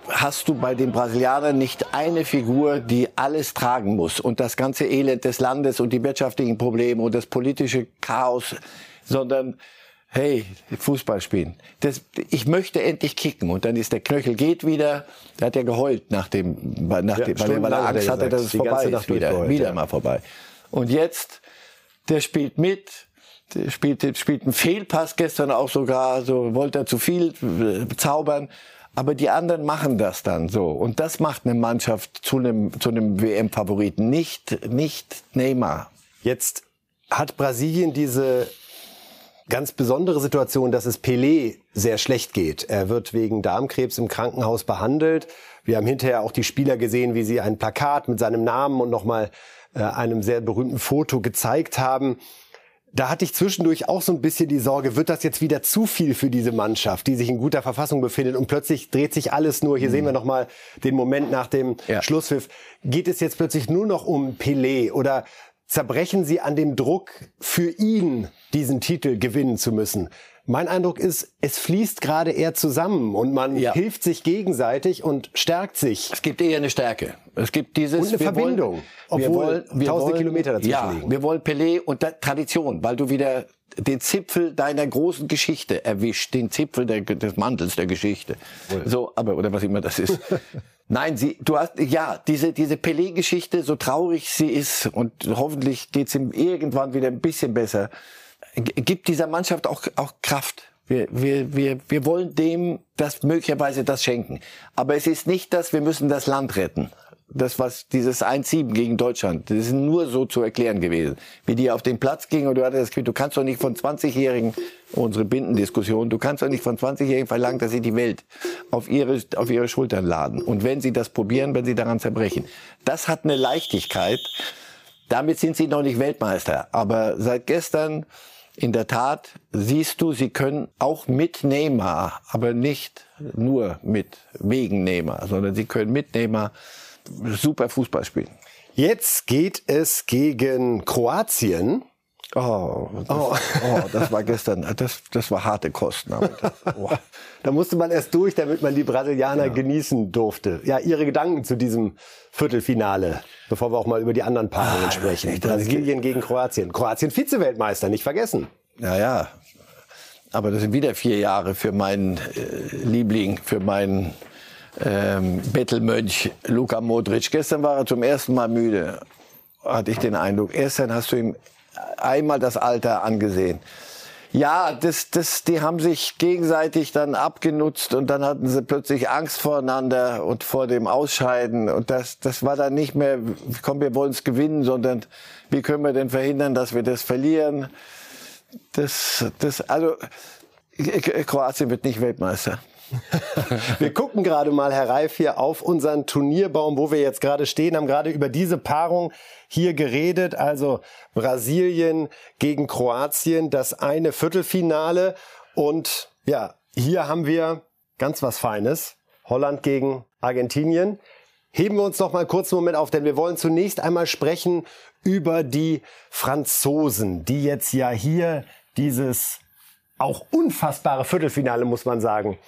hast du bei den Brasilianern nicht eine Figur, die alles tragen muss und das ganze Elend des Landes und die wirtschaftlichen Probleme und das politische Chaos, sondern hey, Fußball spielen. Das, ich möchte endlich kicken. Und dann ist der Knöchel geht wieder. Der hat ja geheult nach dem, nach Ja, dem weil, er, weil er Angst hatte, dass es vorbei ist. Wieder, wieder ja. mal vorbei. Und jetzt, der spielt mit. Spielt, spielt einen Fehlpass gestern auch sogar, so wollte er zu viel äh, zaubern. Aber die anderen machen das dann so. Und das macht eine Mannschaft zu einem, zu einem WM-Favoriten. Nicht, nicht Neymar. Jetzt hat Brasilien diese ganz besondere Situation, dass es Pelé sehr schlecht geht. Er wird wegen Darmkrebs im Krankenhaus behandelt. Wir haben hinterher auch die Spieler gesehen, wie sie ein Plakat mit seinem Namen und nochmal äh, einem sehr berühmten Foto gezeigt haben. Da hatte ich zwischendurch auch so ein bisschen die Sorge, wird das jetzt wieder zu viel für diese Mannschaft, die sich in guter Verfassung befindet und plötzlich dreht sich alles nur, hier sehen wir nochmal den Moment nach dem Ja. Schlusspfiff, geht es jetzt plötzlich nur noch um Pelé oder zerbrechen sie an dem Druck, für ihn diesen Titel gewinnen zu müssen? Mein Eindruck ist, es fließt gerade eher zusammen und man Ja. hilft sich gegenseitig und stärkt sich. Es gibt eher eine Stärke. Es gibt dieses Und eine wir Verbindung, wir obwohl tausende Kilometer dazwischen ja, liegen. Wir wollen Pelé und da, Tradition, weil du wieder den Zipfel deiner großen Geschichte erwischt, den Zipfel der, des Mantels der Geschichte. So, aber oder was immer das ist. Nein, sie, du hast ja diese diese Pelé-Geschichte, so traurig sie ist und hoffentlich geht's ihm irgendwann wieder ein bisschen besser, gibt dieser Mannschaft auch auch Kraft. Wir, wir, wir, wir wollen dem das möglicherweise das schenken. Aber es ist nicht, dass wir müssen das Land retten. Das was dieses 1-7 gegen Deutschland, das ist nur so zu erklären gewesen. Wie die auf den Platz gingen und du hattest das Gefühl, du kannst doch nicht von 20-Jährigen, unsere Bindendiskussion, du kannst doch nicht von 20-Jährigen verlangen, dass sie die Welt auf ihre, auf ihre Schultern laden. Und wenn sie das probieren, wenn sie daran zerbrechen. Das hat eine Leichtigkeit. Damit sind sie noch nicht Weltmeister. Aber seit gestern, in der Tat, siehst du, sie können auch mit Neymar, aber nicht nur mit wegen Neymar, sondern sie können mit Neymar super Fußball spielen. Jetzt geht es gegen Kroatien. Oh, das, oh. das war gestern, das, das war harte Kosten. aber das- Oh. Da musste man erst durch, damit man die Brasilianer genießen durfte. Ja, Ihre Gedanken zu diesem Viertelfinale, bevor wir auch mal über die anderen Paarungen sprechen. echt, das- Brasilien gegen Kroatien. Kroatien Vize-Weltmeister, nicht vergessen. Ja, ja. Aber das sind wieder vier Jahre für meinen äh, Liebling, für meinen ähm, Bettelmönch Luka Modric. Gestern war er zum ersten Mal müde, hatte ich den Eindruck. Gestern hast du ihm einmal das Alter angesehen. Ja, das, das, die haben sich gegenseitig dann abgenutzt und dann hatten sie plötzlich Angst voreinander und vor dem Ausscheiden. Und das, das war dann nicht mehr, komm, wir wollen es gewinnen, sondern wie können wir denn verhindern, dass wir das verlieren? Das, das, also, Kroatien wird nicht Weltmeister. Wir gucken gerade mal, Herr Reif, hier auf unseren Turnierbaum, wo wir jetzt gerade stehen, haben gerade über diese Paarung hier geredet. Also Brasilien gegen Kroatien, das eine Viertelfinale. Und ja, hier haben wir ganz was Feines. Holland gegen Argentinien. Heben wir uns noch mal kurz einen Moment auf, denn wir wollen zunächst einmal sprechen über die Franzosen, die jetzt ja hier dieses auch unfassbare Viertelfinale, muss man sagen,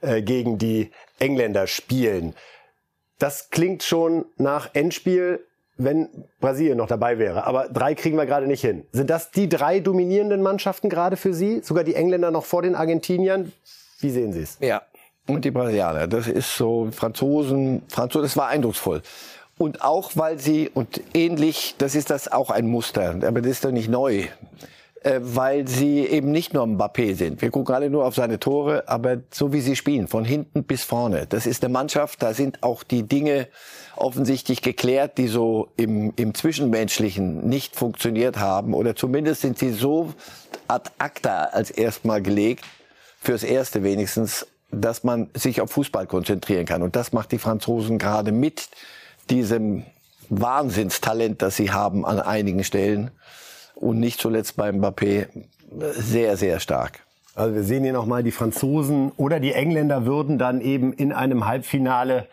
äh, gegen die Engländer spielen. Das klingt schon nach Endspiel, wenn Brasilien noch dabei wäre. Aber drei kriegen wir gerade nicht hin. Sind das die drei dominierenden Mannschaften gerade für Sie? Sogar die Engländer noch vor den Argentiniern? Wie sehen Sie es? Ja. Und die Brasilianer. Das ist so, Franzosen, Franzosen, das war eindrucksvoll. Und auch, weil sie, und ähnlich, das ist das auch ein Muster, aber das ist doch nicht neu, äh, weil sie eben nicht nur Mbappé sind. Wir gucken alle nur auf seine Tore, aber so wie sie spielen, von hinten bis vorne. Das ist eine Mannschaft, da sind auch die Dinge offensichtlich geklärt, die so im, im Zwischenmenschlichen nicht funktioniert haben. Oder zumindest sind sie so ad acta als erstmal gelegt, fürs Erste wenigstens, dass man sich auf Fußball konzentrieren kann. Und das macht die Franzosen gerade mit diesem Wahnsinnstalent, das sie haben an einigen Stellen und nicht zuletzt beim Mbappé sehr, sehr stark. Also wir sehen hier nochmal, die Franzosen oder die Engländer würden dann eben in einem Halbfinale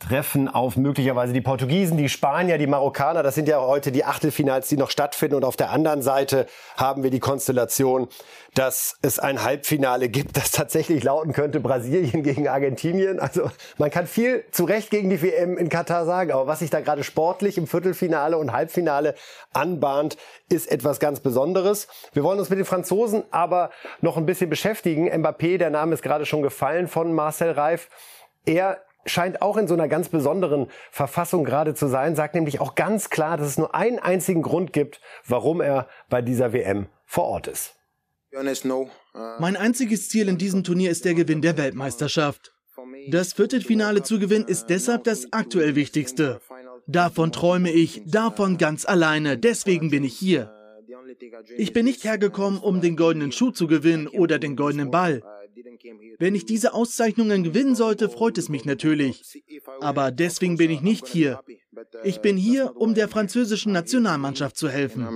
treffen auf möglicherweise die Portugiesen, die Spanier, die Marokkaner. Das sind ja heute die Achtelfinals, die noch stattfinden. Und auf der anderen Seite haben wir die Konstellation, dass es ein Halbfinale gibt, das tatsächlich lauten könnte Brasilien gegen Argentinien. Also man kann viel zu Recht gegen die WM in Katar sagen. Aber was sich da gerade sportlich im Viertelfinale und Halbfinale anbahnt, ist etwas ganz Besonderes. Wir wollen uns mit den Franzosen aber noch ein bisschen beschäftigen. Mbappé, der Name ist gerade schon gefallen von Marcel Reif. Er scheint auch in so einer ganz besonderen Verfassung gerade zu sein, sagt nämlich auch ganz klar, dass es nur einen einzigen Grund gibt, warum er bei dieser WM vor Ort ist. Mein einziges Ziel in diesem Turnier ist der Gewinn der Weltmeisterschaft. Das Viertelfinale zu gewinnen ist deshalb das aktuell Wichtigste. Davon träume ich, davon ganz alleine, deswegen bin ich hier. Ich bin nicht hergekommen, um den goldenen Schuh zu gewinnen oder den goldenen Ball. Wenn ich diese Auszeichnungen gewinnen sollte, freut es mich natürlich. Aber deswegen bin ich nicht hier. Ich bin hier, um der französischen Nationalmannschaft zu helfen.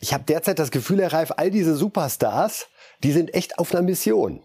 Ich habe derzeit das Gefühl, Herr Reif, all diese Superstars, die sind echt auf einer Mission.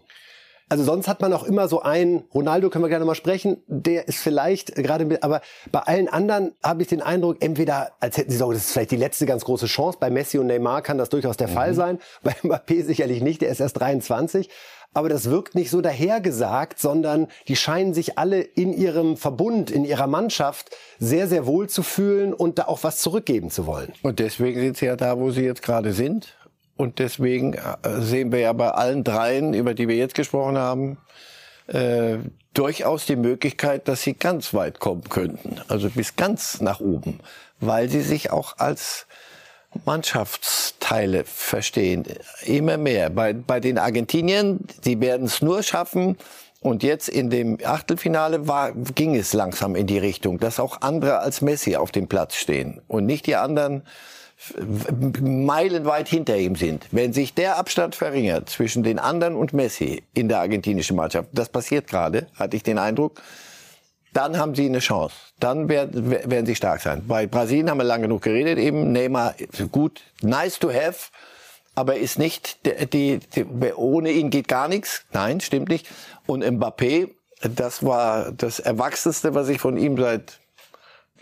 Also sonst hat man auch immer so einen, Ronaldo können wir gerne mal sprechen, der ist vielleicht gerade mit, aber bei allen anderen habe ich den Eindruck, entweder als hätten sie so, das ist vielleicht die letzte ganz große Chance, bei Messi und Neymar kann das durchaus der mhm. Fall sein, bei Mbappé sicherlich nicht, der ist erst 23, aber das wirkt nicht so dahergesagt, sondern die scheinen sich alle in ihrem Verbund, in ihrer Mannschaft sehr, sehr wohl zu fühlen und da auch was zurückgeben zu wollen. Und deswegen sind sie ja da, wo sie jetzt gerade sind. Und deswegen äh, sehen wir ja bei allen dreien, über die wir jetzt gesprochen haben, äh, durchaus die Möglichkeit, dass sie ganz weit kommen könnten. Also bis ganz nach oben. Weil sie sich auch als Mannschaftsteile verstehen. Immer mehr. Bei, bei den Argentiniern, die werden es nur schaffen, und jetzt in dem Achtelfinale war, ging es langsam in die Richtung, dass auch andere als Messi auf dem Platz stehen und nicht die anderen meilenweit hinter ihm sind, wenn sich der Abstand verringert zwischen den anderen und Messi in der argentinischen Mannschaft, das passiert gerade, hatte ich den Eindruck, dann haben sie eine Chance. Dann werden, werden sie stark sein. Bei Brasilien haben wir lange genug geredet, eben Neymar, gut, nice to have, aber ist nicht, die, die, ohne ihn geht gar nichts. Nein, stimmt nicht. Und Mbappé, das war das Erwachsenste, was ich von ihm seit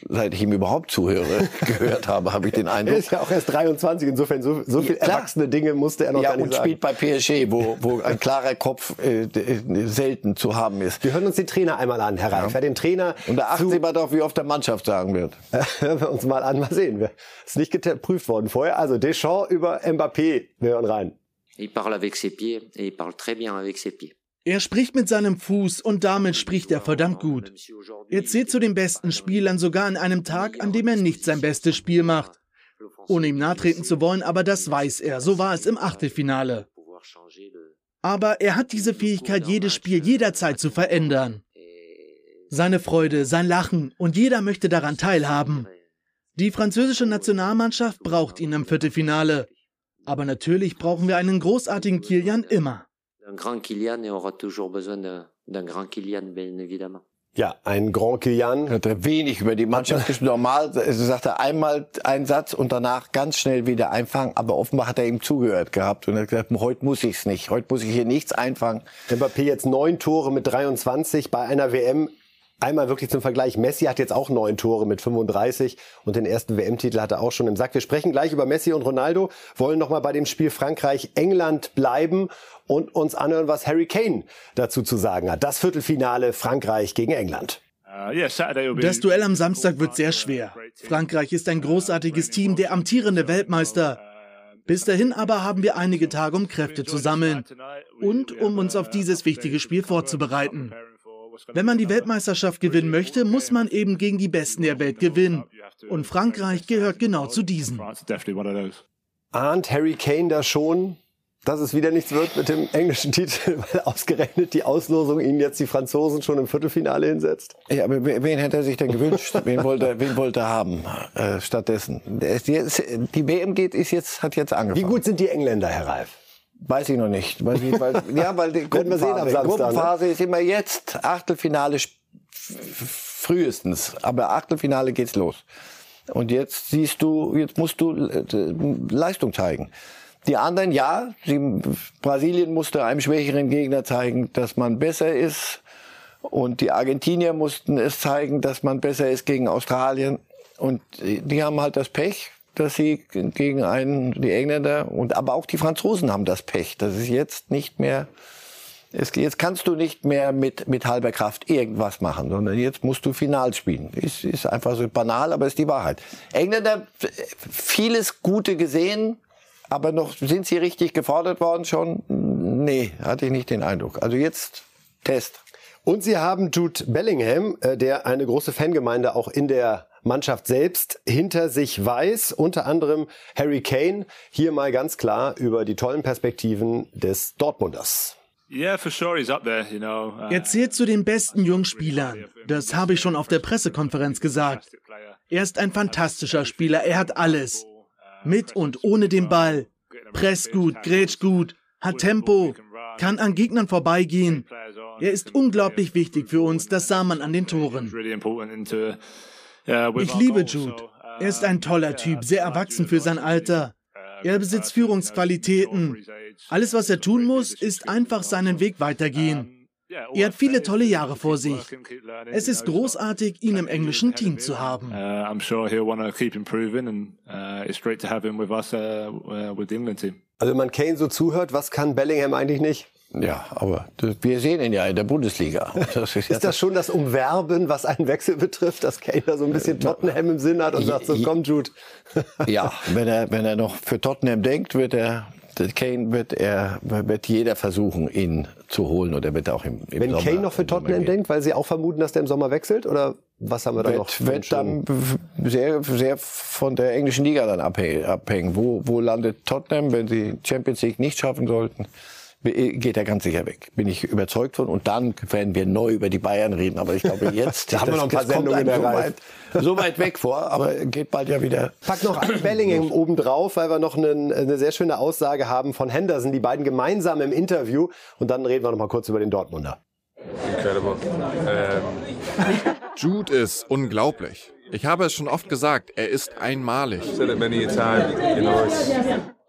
seit ich ihm überhaupt zuhöre, gehört habe, habe ich den Eindruck. Er ist ja auch erst 23, insofern so, so viel ja, erwachsene Dinge musste er noch ja, gar nicht und sagen. spielt bei PSG, wo, wo ein klarer Kopf äh, selten zu haben ist. Wir hören uns den Trainer einmal an, Herr Reif. Ja. Den Trainer und da achten Sie mal darauf, wie oft der Mannschaft sagen wird. hören wir uns mal an, mal sehen. Wir, ist nicht geprüft worden vorher. Also Deschamps über Mbappé. Wir hören rein. Il parle avec ses pieds et il parle très bien avec ses pieds. Er spricht mit seinem Fuß und damit spricht er verdammt gut. Er zählt zu den besten Spielern sogar an einem Tag, an dem er nicht sein bestes Spiel macht. Ohne ihm nahtreten zu wollen, aber das weiß er. So war es im Achtelfinale. Aber er hat diese Fähigkeit, jedes Spiel jederzeit zu verändern. Seine Freude, sein Lachen und jeder möchte daran teilhaben. Die französische Nationalmannschaft braucht ihn im Viertelfinale. Aber natürlich brauchen wir einen großartigen Kilian immer un grand Kilian et on aura toujours besoin d'un grand Kilian, bien évidemment. Ja, ein Grand Kilian. Hat er wenig über die Mannschaft gesprochen. Normal sagt er einmal einen Satz und danach ganz schnell wieder einfangen. Aber offenbar hat er ihm zugehört gehabt und er hat gesagt, heute muss ich's nicht. Heute muss ich hier nichts einfangen. Mbappé jetzt neun Tore mit 23 bei einer WM Einmal wirklich zum Vergleich, Messi hat jetzt auch neun Tore mit 35 und den ersten WM-Titel hat er auch schon im Sack. Wir sprechen gleich über Messi und Ronaldo, wollen nochmal bei dem Spiel Frankreich-England bleiben und uns anhören, was Harry Kane dazu zu sagen hat. Das Viertelfinale Frankreich gegen England. Das Duell am Samstag wird sehr schwer. Frankreich ist ein großartiges Team, der amtierende Weltmeister. Bis dahin aber haben wir einige Tage, um Kräfte zu sammeln und um uns auf dieses wichtige Spiel vorzubereiten. Wenn man die Weltmeisterschaft gewinnen möchte, muss man eben gegen die Besten der Welt gewinnen. Und Frankreich gehört genau zu diesen. Ahnt Harry Kane da schon, dass es wieder nichts wird mit dem englischen Titel, weil ausgerechnet die Auslosung ihn jetzt die Franzosen schon im Viertelfinale hinsetzt? Ja, aber wen hätte er sich denn gewünscht? wen wollte er, wen wollte er haben äh, stattdessen? Die WM geht, ist jetzt, hat jetzt angefangen. Wie gut sind die Engländer, Herr Reif? Weiß ich noch nicht. Weiß ich, weil, ja, weil die Gruppenphase, Samstag, Gruppenphase ne? ist immer jetzt, Achtelfinale frühestens. Aber Achtelfinale geht's los. Und jetzt siehst du, jetzt musst du äh, Leistung zeigen. Die anderen, ja, sie, Brasilien musste einem schwächeren Gegner zeigen, dass man besser ist. Und die Argentinier mussten es zeigen, dass man besser ist gegen Australien. Und die haben halt das Pech, dass sie gegen einen, die Engländer und aber auch die Franzosen haben das Pech, dass es jetzt nicht mehr es, jetzt kannst du nicht mehr mit, mit halber Kraft irgendwas machen, sondern jetzt musst du Final spielen. Ist, ist einfach so banal, aber ist die Wahrheit. Engländer, vieles Gute gesehen, aber noch, sind sie richtig gefordert worden schon? Nee, hatte ich nicht den Eindruck. Also jetzt Test. Und sie haben Jude Bellingham, äh, der eine große Fangemeinde auch in der Mannschaft selbst hinter sich weiß, unter anderem Harry Kane, hier mal ganz klar über die tollen Perspektiven des Dortmunders. Er zählt zu den besten Jungspielern. Das habe ich schon auf der Pressekonferenz gesagt. Er ist ein fantastischer Spieler. Er hat alles. Mit und ohne den Ball. Press gut, grätsch gut, hat Tempo, kann an Gegnern vorbeigehen. Er ist unglaublich wichtig für uns. Das sah man an den Toren. Ich liebe Jude. Er ist ein toller Typ, sehr erwachsen für sein Alter. Er besitzt Führungsqualitäten. Alles, was er tun muss, ist einfach seinen Weg weitergehen. Er hat viele tolle Jahre vor sich. Es ist großartig, ihn im englischen Team zu haben. Also wenn man Kane so zuhört, was kann Bellingham eigentlich nicht? Ja, aber wir sehen ihn ja in der Bundesliga. Das ist, ist, das schon das Umwerben, was einen Wechsel betrifft, dass Kane da so ein bisschen Tottenham im Sinn hat und sagt so, komm Jude. Ja, wenn er, wenn er noch für Tottenham denkt, wird er, Kane wird er, wird jeder versuchen, ihn zu holen oder wird auch im, im Wenn Sommer, Kane noch für Tottenham denkt, weil sie auch vermuten, dass der im Sommer wechselt oder was haben wir da wird, noch? Wird dann sehr, sehr von der englischen Liga dann abhängen. Wo, wo landet Tottenham, wenn sie Champions League nicht schaffen sollten? Geht er ganz sicher weg. Bin ich überzeugt von. Und dann werden wir neu über die Bayern reden. Aber ich glaube, jetzt da haben wir noch ein paar Sendungen so weit, so weit weg vor, aber geht bald ja wieder. Pack noch ein Bellingham oben drauf, weil wir noch einen, eine sehr schöne Aussage haben von Henderson, die beiden gemeinsam im Interview. Und dann reden wir noch mal kurz über den Dortmunder. Incredible. Ähm. Jude ist unglaublich. Ich habe es schon oft gesagt, er ist einmalig.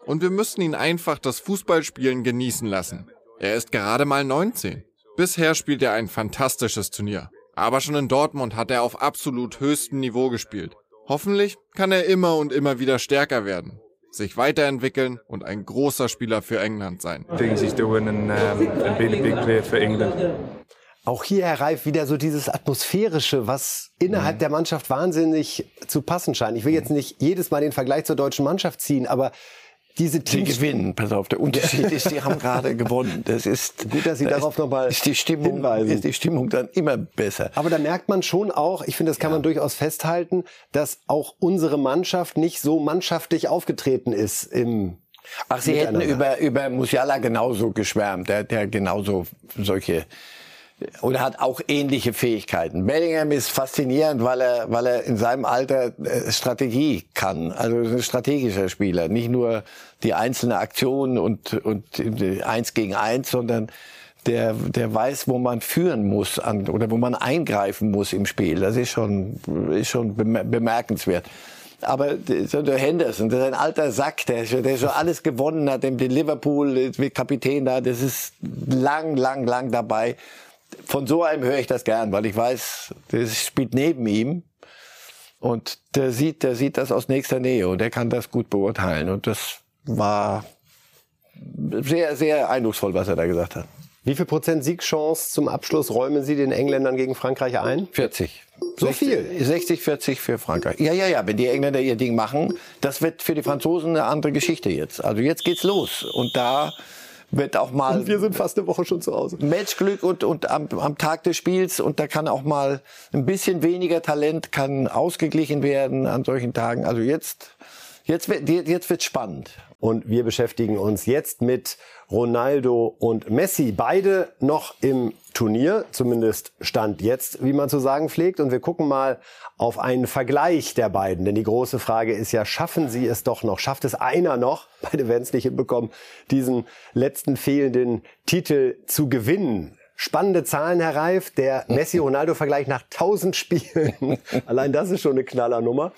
Und wir müssen ihn einfach das Fußballspielen genießen lassen. Er ist gerade mal 19. Bisher spielt er ein fantastisches Turnier. Aber schon in Dortmund hat er auf absolut höchstem Niveau gespielt. Hoffentlich kann er immer und immer wieder stärker werden, sich weiterentwickeln und ein großer Spieler für England sein. Auch hier, Herr Reif, wieder so dieses Atmosphärische, was innerhalb mhm. der Mannschaft wahnsinnig zu passen scheint. Ich will jetzt nicht jedes Mal den Vergleich zur deutschen Mannschaft ziehen, aber diese Teams Sie gewinnen. Pass auf, der Unterschied ist, die haben gerade gewonnen. Das ist gut, dass Sie darauf nochmal ist die Stimmung, hinweisen. Ist die Stimmung dann immer besser. Aber da merkt man schon auch, ich finde, das kann ja. man durchaus festhalten, dass auch unsere Mannschaft nicht so mannschaftlich aufgetreten ist im Ach, Sie hätten über, über Musiala genauso geschwärmt, der, der genauso solche oder hat auch ähnliche Fähigkeiten. Bellingham ist faszinierend, weil er, weil er in seinem Alter äh, Strategie kann. Also ein strategischer Spieler, nicht nur die einzelne Aktion und und eins gegen eins, sondern der der weiß, wo man führen muss an, oder wo man eingreifen muss im Spiel. Das ist schon ist schon bemerkenswert. Aber so der Henderson, der ist ein alter Sack, der, der schon alles gewonnen hat, dem Liverpool, Kapitän da, das ist lang, lang, lang dabei von so einem höre ich das gern, weil ich weiß, das spielt neben ihm und der sieht, der sieht das aus nächster Nähe und der kann das gut beurteilen und das war sehr, sehr eindrucksvoll, was er da gesagt hat. Wie viel Prozent Siegchance zum Abschluss räumen Sie den Engländern gegen Frankreich ein? 40. So 60, viel? 60, 40 für Frankreich. Ja, ja, ja, wenn die Engländer ihr Ding machen, das wird für die Franzosen eine andere Geschichte jetzt. Also jetzt geht's los und da wird auch mal. Und wir sind fast eine Woche schon zu Hause. Matchglück und, und am, am Tag des Spiels und da kann auch mal ein bisschen weniger Talent kann ausgeglichen werden an solchen Tagen. Also jetzt, jetzt wird, jetzt wird's spannend. Und wir beschäftigen uns jetzt mit Ronaldo und Messi. Beide noch im Turnier, zumindest Stand jetzt, wie man zu sagen pflegt. Und wir gucken mal auf einen Vergleich der beiden. Denn die große Frage ist ja, schaffen sie es doch noch? Schafft es einer noch, beide werden es nicht hinbekommen, diesen letzten fehlenden Titel zu gewinnen? Spannende Zahlen, Herr Reif. Der Messi-Ronaldo-Vergleich nach 1000 Spielen. Allein das ist schon eine Knallernummer.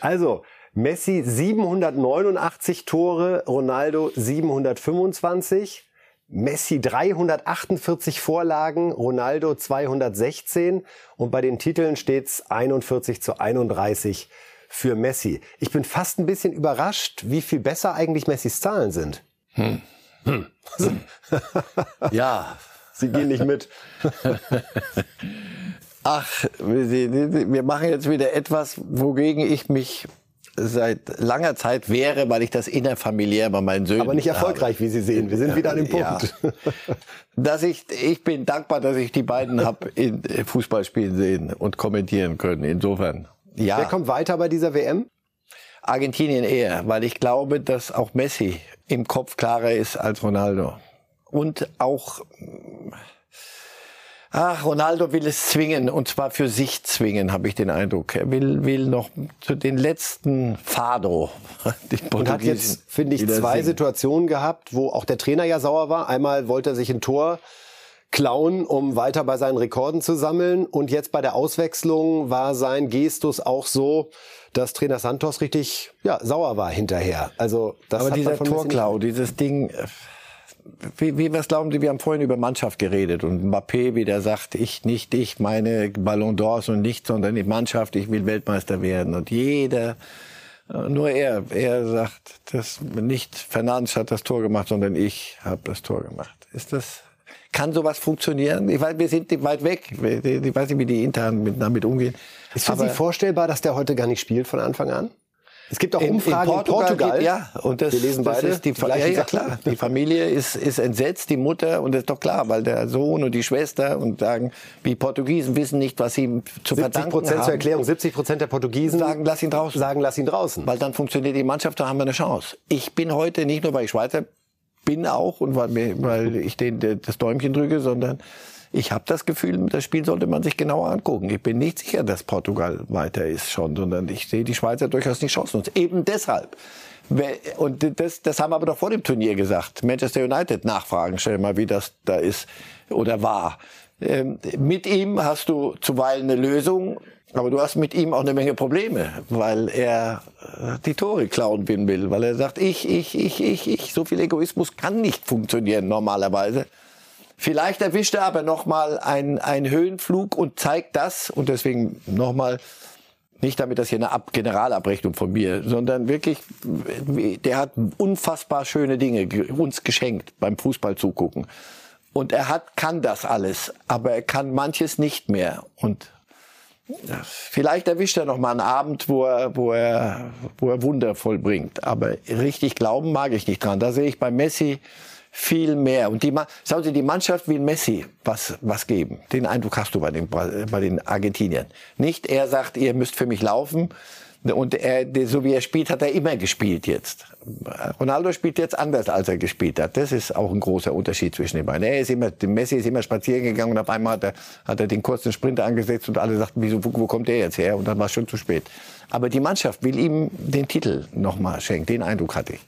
Also, Messi 789 Tore, Ronaldo 725. Messi 348 Vorlagen, Ronaldo 216 und bei den Titeln steht's 41 zu 31 für Messi. Ich bin fast ein bisschen überrascht, wie viel besser eigentlich Messis Zahlen sind. Hm. Hm. ja. Sie gehen nicht mit. Ach, wir machen jetzt wieder etwas, wogegen ich mich seit langer Zeit wäre, weil ich das innerfamiliär bei meinen Söhnen Aber nicht erfolgreich, habe. wie Sie sehen. Wir sind wieder an dem Punkt. Ja. Dass ich, ich bin dankbar, dass ich die beiden habe in Fußball spielen sehen und kommentieren können. Insofern, ja. Wer kommt weiter bei dieser WM? Argentinien eher, weil ich glaube, dass auch Messi im Kopf klarer ist als Ronaldo. Und auch Ach, Ronaldo will es zwingen und zwar für sich zwingen, habe ich den Eindruck. Er will, will noch zu den letzten Fado. Und hat jetzt, finde ich, zwei singen. Situationen gehabt, wo auch der Trainer ja sauer war. Einmal wollte er sich ein Tor klauen, um weiter bei seinen Rekorden zu sammeln. Und jetzt bei der Auswechslung war sein Gestus auch so, dass Trainer Santos richtig ja, sauer war hinterher. Also das Aber dieser Torklau, dieses Ding wie, wie was glauben Sie, wir haben vorhin über Mannschaft geredet und Mbappé wieder sagt, ich nicht ich meine Ballon d'Ors und nicht, sondern die Mannschaft, ich will Weltmeister werden und jeder äh, nur er, er sagt, dass nicht Fernandes hat das Tor gemacht, sondern ich habe das Tor gemacht. Ist das kann sowas funktionieren? Ich weiß, wir sind weit weg. Ich weiß nicht, wie die intern damit umgehen. Ist für Sie vorstellbar, dass der heute gar nicht spielt von Anfang an? Es gibt auch Umfragen in, in Portugal. In Portugal. Ja, und das, Wir lesen das beide ist die, ja, ja, klar. Die Familie ist, ist entsetzt, die Mutter, und das ist doch klar, weil der Sohn und die Schwester und sagen, die Portugiesen wissen nicht, was sie zu verdanken Prozent haben. zur Erklärung, 70 Prozent der Portugiesen sagen, lass ihn draußen. Sagen, lass ihn draußen. Weil dann funktioniert die Mannschaft, da haben wir eine Chance. Ich bin heute nicht nur, weil ich Schweizer bin auch und weil, weil ich den, das Däumchen drücke, sondern ich habe das Gefühl, das Spiel sollte man sich genauer angucken. Ich bin nicht sicher, dass Portugal weiter ist schon, sondern ich sehe die Schweizer durchaus nicht chancenlos. Eben deshalb. Und das, das haben wir aber doch vor dem Turnier gesagt. Manchester United nachfragen, stell mal, wie das da ist oder war. Ähm, mit ihm hast du zuweilen eine Lösung, aber du hast mit ihm auch eine Menge Probleme, weil er äh, die Tore klauen will, weil er sagt, ich, ich, ich, ich, ich. So viel Egoismus kann nicht funktionieren normalerweise. Vielleicht erwischt er aber nochmal einen, einen Höhenflug und zeigt das, und deswegen nochmal, nicht damit das hier eine Ab Generalabrechnung von mir, sondern wirklich, der hat unfassbar schöne Dinge uns geschenkt beim Fußball zugucken. Und er hat, kann das alles, aber er kann manches nicht mehr. Und vielleicht erwischt er noch mal einen Abend, wo er, wo er, wo er Wunder vollbringt. Aber richtig glauben mag ich nicht dran. Da sehe ich bei Messi, viel mehr. Und die, schauen Sie, die Mannschaft will Messi was, was geben. Den Eindruck hast du bei den, bei den Argentiniern. Nicht er sagt, ihr müsst für mich laufen. Und er, so wie er spielt, hat er immer gespielt jetzt. Ronaldo spielt jetzt anders, als er gespielt hat. Das ist auch ein großer Unterschied zwischen den beiden. Er ist immer, Messi ist immer spazieren gegangen und auf einmal hat er, hat er den kurzen Sprint angesetzt und alle sagten, wieso, wo, wo kommt der jetzt her? Und dann war es schon zu spät. Aber die Mannschaft will ihm den Titel nochmal schenken. Den Eindruck hatte ich.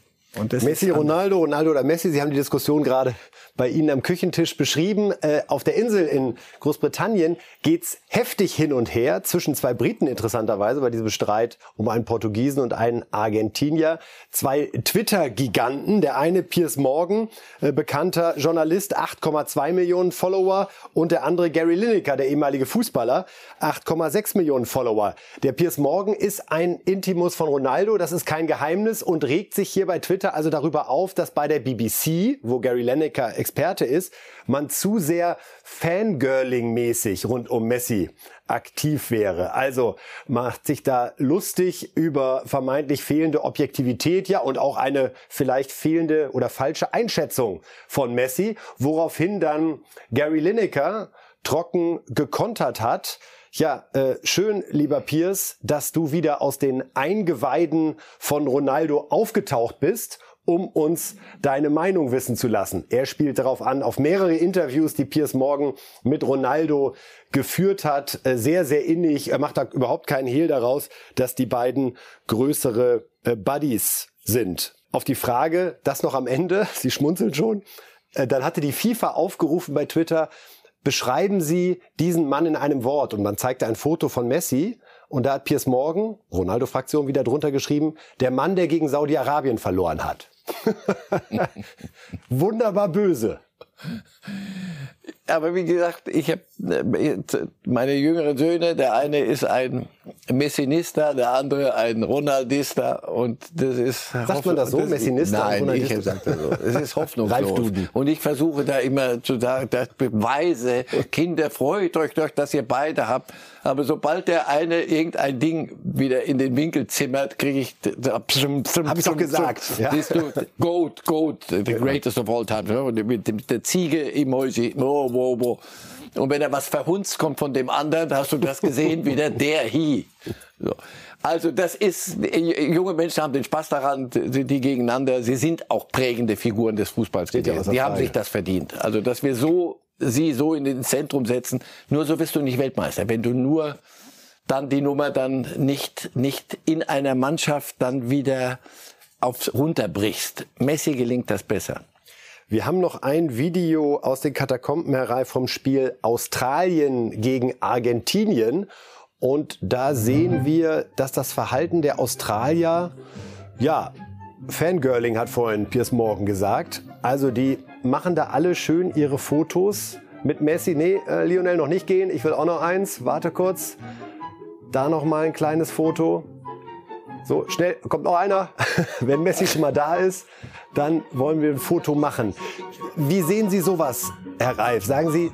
Messi, Ronaldo, Ronaldo oder Messi, Sie haben die Diskussion gerade bei Ihnen am Küchentisch beschrieben. Äh, auf der Insel in Großbritannien geht's heftig hin und her zwischen zwei Briten interessanterweise bei diesem Streit um einen Portugiesen und einen Argentinier. Zwei Twitter-Giganten. Der eine Piers Morgan, äh, bekannter Journalist, 8,2 Millionen Follower und der andere Gary Lineker, der ehemalige Fußballer, 8,6 Millionen Follower. Der Piers Morgan ist ein Intimus von Ronaldo, das ist kein Geheimnis und regt sich hier bei Twitter also darüber auf, dass bei der BBC, wo Gary Lineker Experte ist, man zu sehr Fangirling-mäßig rund um Messi aktiv wäre. Also macht sich da lustig über vermeintlich fehlende Objektivität, ja, und auch eine vielleicht fehlende oder falsche Einschätzung von Messi, woraufhin dann Gary Lineker trocken gekontert hat, ja, äh, schön, lieber Piers, dass du wieder aus den Eingeweiden von Ronaldo aufgetaucht bist um uns deine Meinung wissen zu lassen. Er spielt darauf an, auf mehrere Interviews, die Piers Morgan mit Ronaldo geführt hat, äh, sehr, sehr innig. Er macht da überhaupt keinen Hehl daraus, dass die beiden größere äh, Buddies sind. Auf die Frage, das noch am Ende, Sie schmunzeln schon, äh, dann hatte die FIFA aufgerufen bei Twitter, beschreiben Sie diesen Mann in einem Wort. Und man zeigte ein Foto von Messi und da hat Piers Morgan, Ronaldo-Fraktion, wieder drunter geschrieben, der Mann, der gegen Saudi-Arabien verloren hat. Wunderbar böse. Aber wie gesagt, ich habe meine jüngeren Söhne, der eine ist ein Messinista, der andere ein Ronaldista und das ist Sagt man das so, das, Messinista Nein, ich sag das so. Es ist hoffnungslos. Und ich versuche da immer zu sagen, das Beweise, Kinder, freut euch doch, dass ihr beide habt. Aber sobald der eine irgendein Ding wieder in den Winkel zimmert, kriege ich Hab ich doch gesagt, ja. Goat, Goat, the greatest of all time. und Mit dem- der Ziege-Emoji. Oh, wow, wow. Und wenn er was verhunzt kommt von dem anderen, hast du das gesehen, wieder der He. So. Also das ist, junge Menschen haben den Spaß daran, die die gegeneinander, sie sind auch prägende Figuren des Fußballs ja gewesen. außer Die haben sich das verdient. Also dass wir so, sie so in den Zentrum setzen, nur so wirst du nicht Weltmeister. Wenn du nur dann die Nummer dann nicht, nicht in einer Mannschaft dann wieder aufs runterbrichst. Messi gelingt das besser. Wir haben noch ein Video aus den Katakomben herein vom Spiel Australien gegen Argentinien. Und da sehen wir, dass das Verhalten der Australier, ja, Fangirling hat vorhin Piers Morgan gesagt. Also die machen da alle schön ihre Fotos mit Messi. Nee, äh, Lionel noch nicht gehen. Ich will auch noch eins. Warte kurz. Da noch mal ein kleines Foto. So, schnell, kommt noch einer. Wenn Messi schon mal da ist, dann wollen wir ein Foto machen. Wie sehen Sie sowas, Herr Reif? Sagen Sie,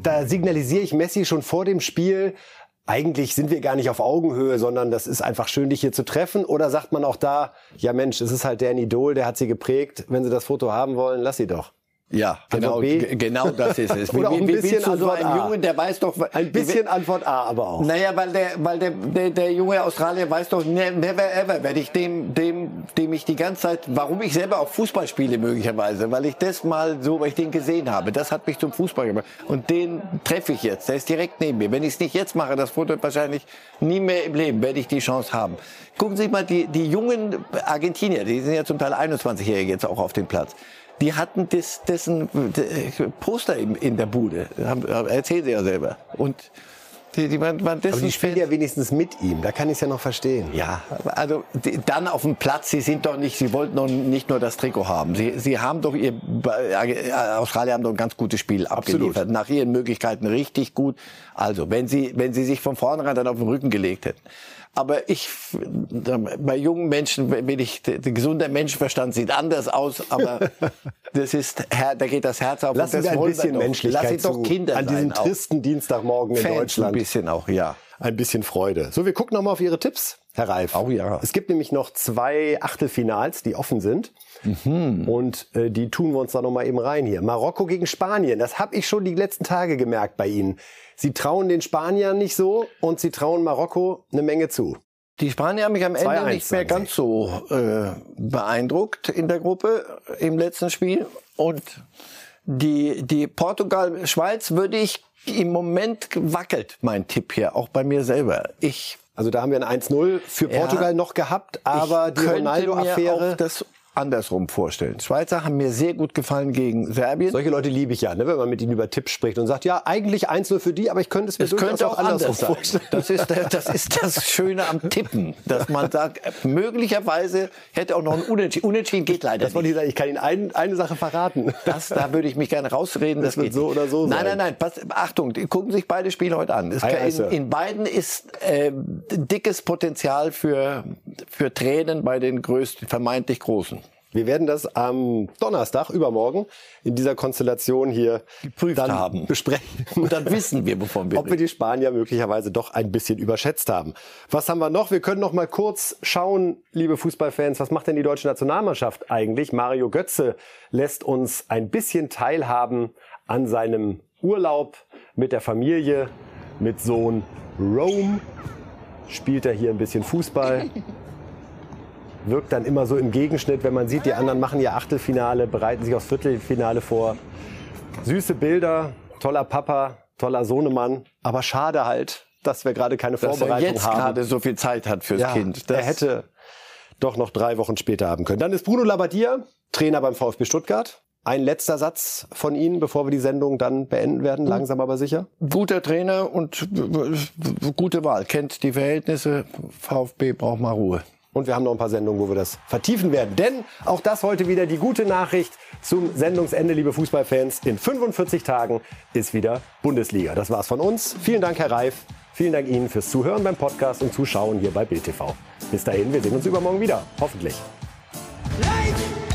da signalisiere ich Messi schon vor dem Spiel, eigentlich sind wir gar nicht auf Augenhöhe, sondern das ist einfach schön, dich hier zu treffen? Oder sagt man auch da, ja Mensch, es ist halt der ein Idol, der hat sie geprägt. Wenn Sie das Foto haben wollen, lass sie doch. Ja, Antwort genau, genau das ist es. Oder auch ein bisschen du so Antwort einen A? Jungen, der weiß doch, Ein bisschen Antwort A aber auch. Naja, weil der, weil der, der, der junge Australier weiß doch, ne- never ever werde ich dem, dem, dem ich die ganze Zeit, warum ich selber auch Fußball spiele möglicherweise, weil ich das mal so, weil ich den gesehen habe, das hat mich zum Fußball gemacht. Und den treffe ich jetzt, der ist direkt neben mir. Wenn ich es nicht jetzt mache, das Foto wahrscheinlich nie mehr im Leben, werde ich die Chance haben. Gucken Sie sich mal die, die jungen Argentinier, die sind ja zum Teil 21-Jährige jetzt auch auf dem Platz. Die hatten das, dessen Poster in, der Bude. Erzählen sie ja selber. Und die, die waren, waren dessen Aber die spielen ja wenigstens mit ihm. Da kann ich es ja noch verstehen. Ja, also die, dann auf dem Platz, sie sind doch nicht, sie wollten doch nicht nur das Trikot haben. Sie, sie haben doch ihr, Australier haben doch ein ganz gutes Spiel abgeliefert. Nach ihren Möglichkeiten richtig gut. Also, wenn sie, wenn sie sich von vornherein dann auf den Rücken gelegt hätten. Aber ich, bei jungen Menschen, wenn ich, der, der gesunde Menschenverstand sieht anders aus, aber das ist, da geht das Herz auf. Lassen und das wir ein bisschen doch. Menschlichkeit Lass doch zu Kinder an diesem tristen Dienstagmorgen in Fans Deutschland. ein bisschen auch, ja. Ein bisschen Freude. So, wir gucken noch mal auf Ihre Tipps, Herr Reif. Oh ja. Es gibt nämlich noch zwei Achtelfinals, die offen sind. Mhm. Und äh, die tun wir uns da noch mal eben rein hier. Marokko gegen Spanien. Das habe ich schon die letzten Tage gemerkt bei Ihnen. Sie trauen den Spaniern nicht so und Sie trauen Marokko eine Menge zu. Die Spanier haben mich am Ende 2-1, nicht mehr ganz so äh, beeindruckt in der Gruppe im letzten Spiel. Und die, die Portugal-Schweiz würde ich im Moment wackelt mein Tipp hier, auch bei mir selber. Ich Also da haben wir ein 1-0 für Ja. Portugal noch gehabt, aber die Ronaldo-Affäre. das andersrum vorstellen. Schweizer haben mir sehr gut gefallen gegen Serbien. Solche Leute liebe ich ja, ne? wenn man mit ihnen über Tipps spricht und sagt, ja, eigentlich 1-0 für die, aber ich könnte es mir Es könnte auch anders andersrum sein. vorstellen. Das ist, das ist das Schöne am Tippen, dass man sagt, äh, möglicherweise hätte auch noch ein Unentschieden. Unentschieden geht leider Das wollte ich sagen, ich kann Ihnen ein, eine Sache verraten. Das, da würde ich mich gerne rausreden. Das, Das wird so nicht. oder so Nein, sein. nein, nein. Pass, Achtung, gucken sich beide Spiele heute an. Kann, in, in beiden ist äh, dickes Potenzial für, für Tränen bei den größten, vermeintlich Großen. Wir werden das am Donnerstag, übermorgen, in dieser Konstellation hier Geprüft dann haben. besprechen. Und dann wissen wir, wovon wir ob wir die Spanier möglicherweise doch ein bisschen überschätzt haben. Was haben wir noch? Wir können noch mal kurz schauen, liebe Fußballfans, was macht denn die deutsche Nationalmannschaft eigentlich? Mario Götze lässt uns ein bisschen teilhaben an seinem Urlaub mit der Familie, mit Sohn Rome. Spielt er hier ein bisschen Fußball. Wirkt dann immer so im Gegenschnitt, wenn man sieht, die anderen machen ihr Achtelfinale, bereiten sich aufs Viertelfinale vor. Süße Bilder, toller Papa, toller Sohnemann. Aber schade halt, dass wir gerade keine Dass er Vorbereitung jetzt haben. gerade so viel Zeit hat fürs ja, Kind. er hätte doch noch drei Wochen später haben können. Dann ist Bruno Labbadia, Trainer beim VfB Stuttgart. Ein letzter Satz von Ihnen, bevor wir die Sendung dann beenden werden, langsam aber sicher. guter Trainer und gute Wahl. Kennt die Verhältnisse. VfB braucht mal Ruhe. Und wir haben noch ein paar Sendungen, wo wir das vertiefen werden. Denn auch das heute wieder die gute Nachricht zum Sendungsende, liebe Fußballfans. In 45 Tagen ist wieder Bundesliga. Das war's von uns. Vielen Dank, Herr Reif. Vielen Dank Ihnen fürs Zuhören beim Podcast und Zuschauen hier bei BTV. Bis dahin, wir sehen uns übermorgen wieder. Hoffentlich. Light!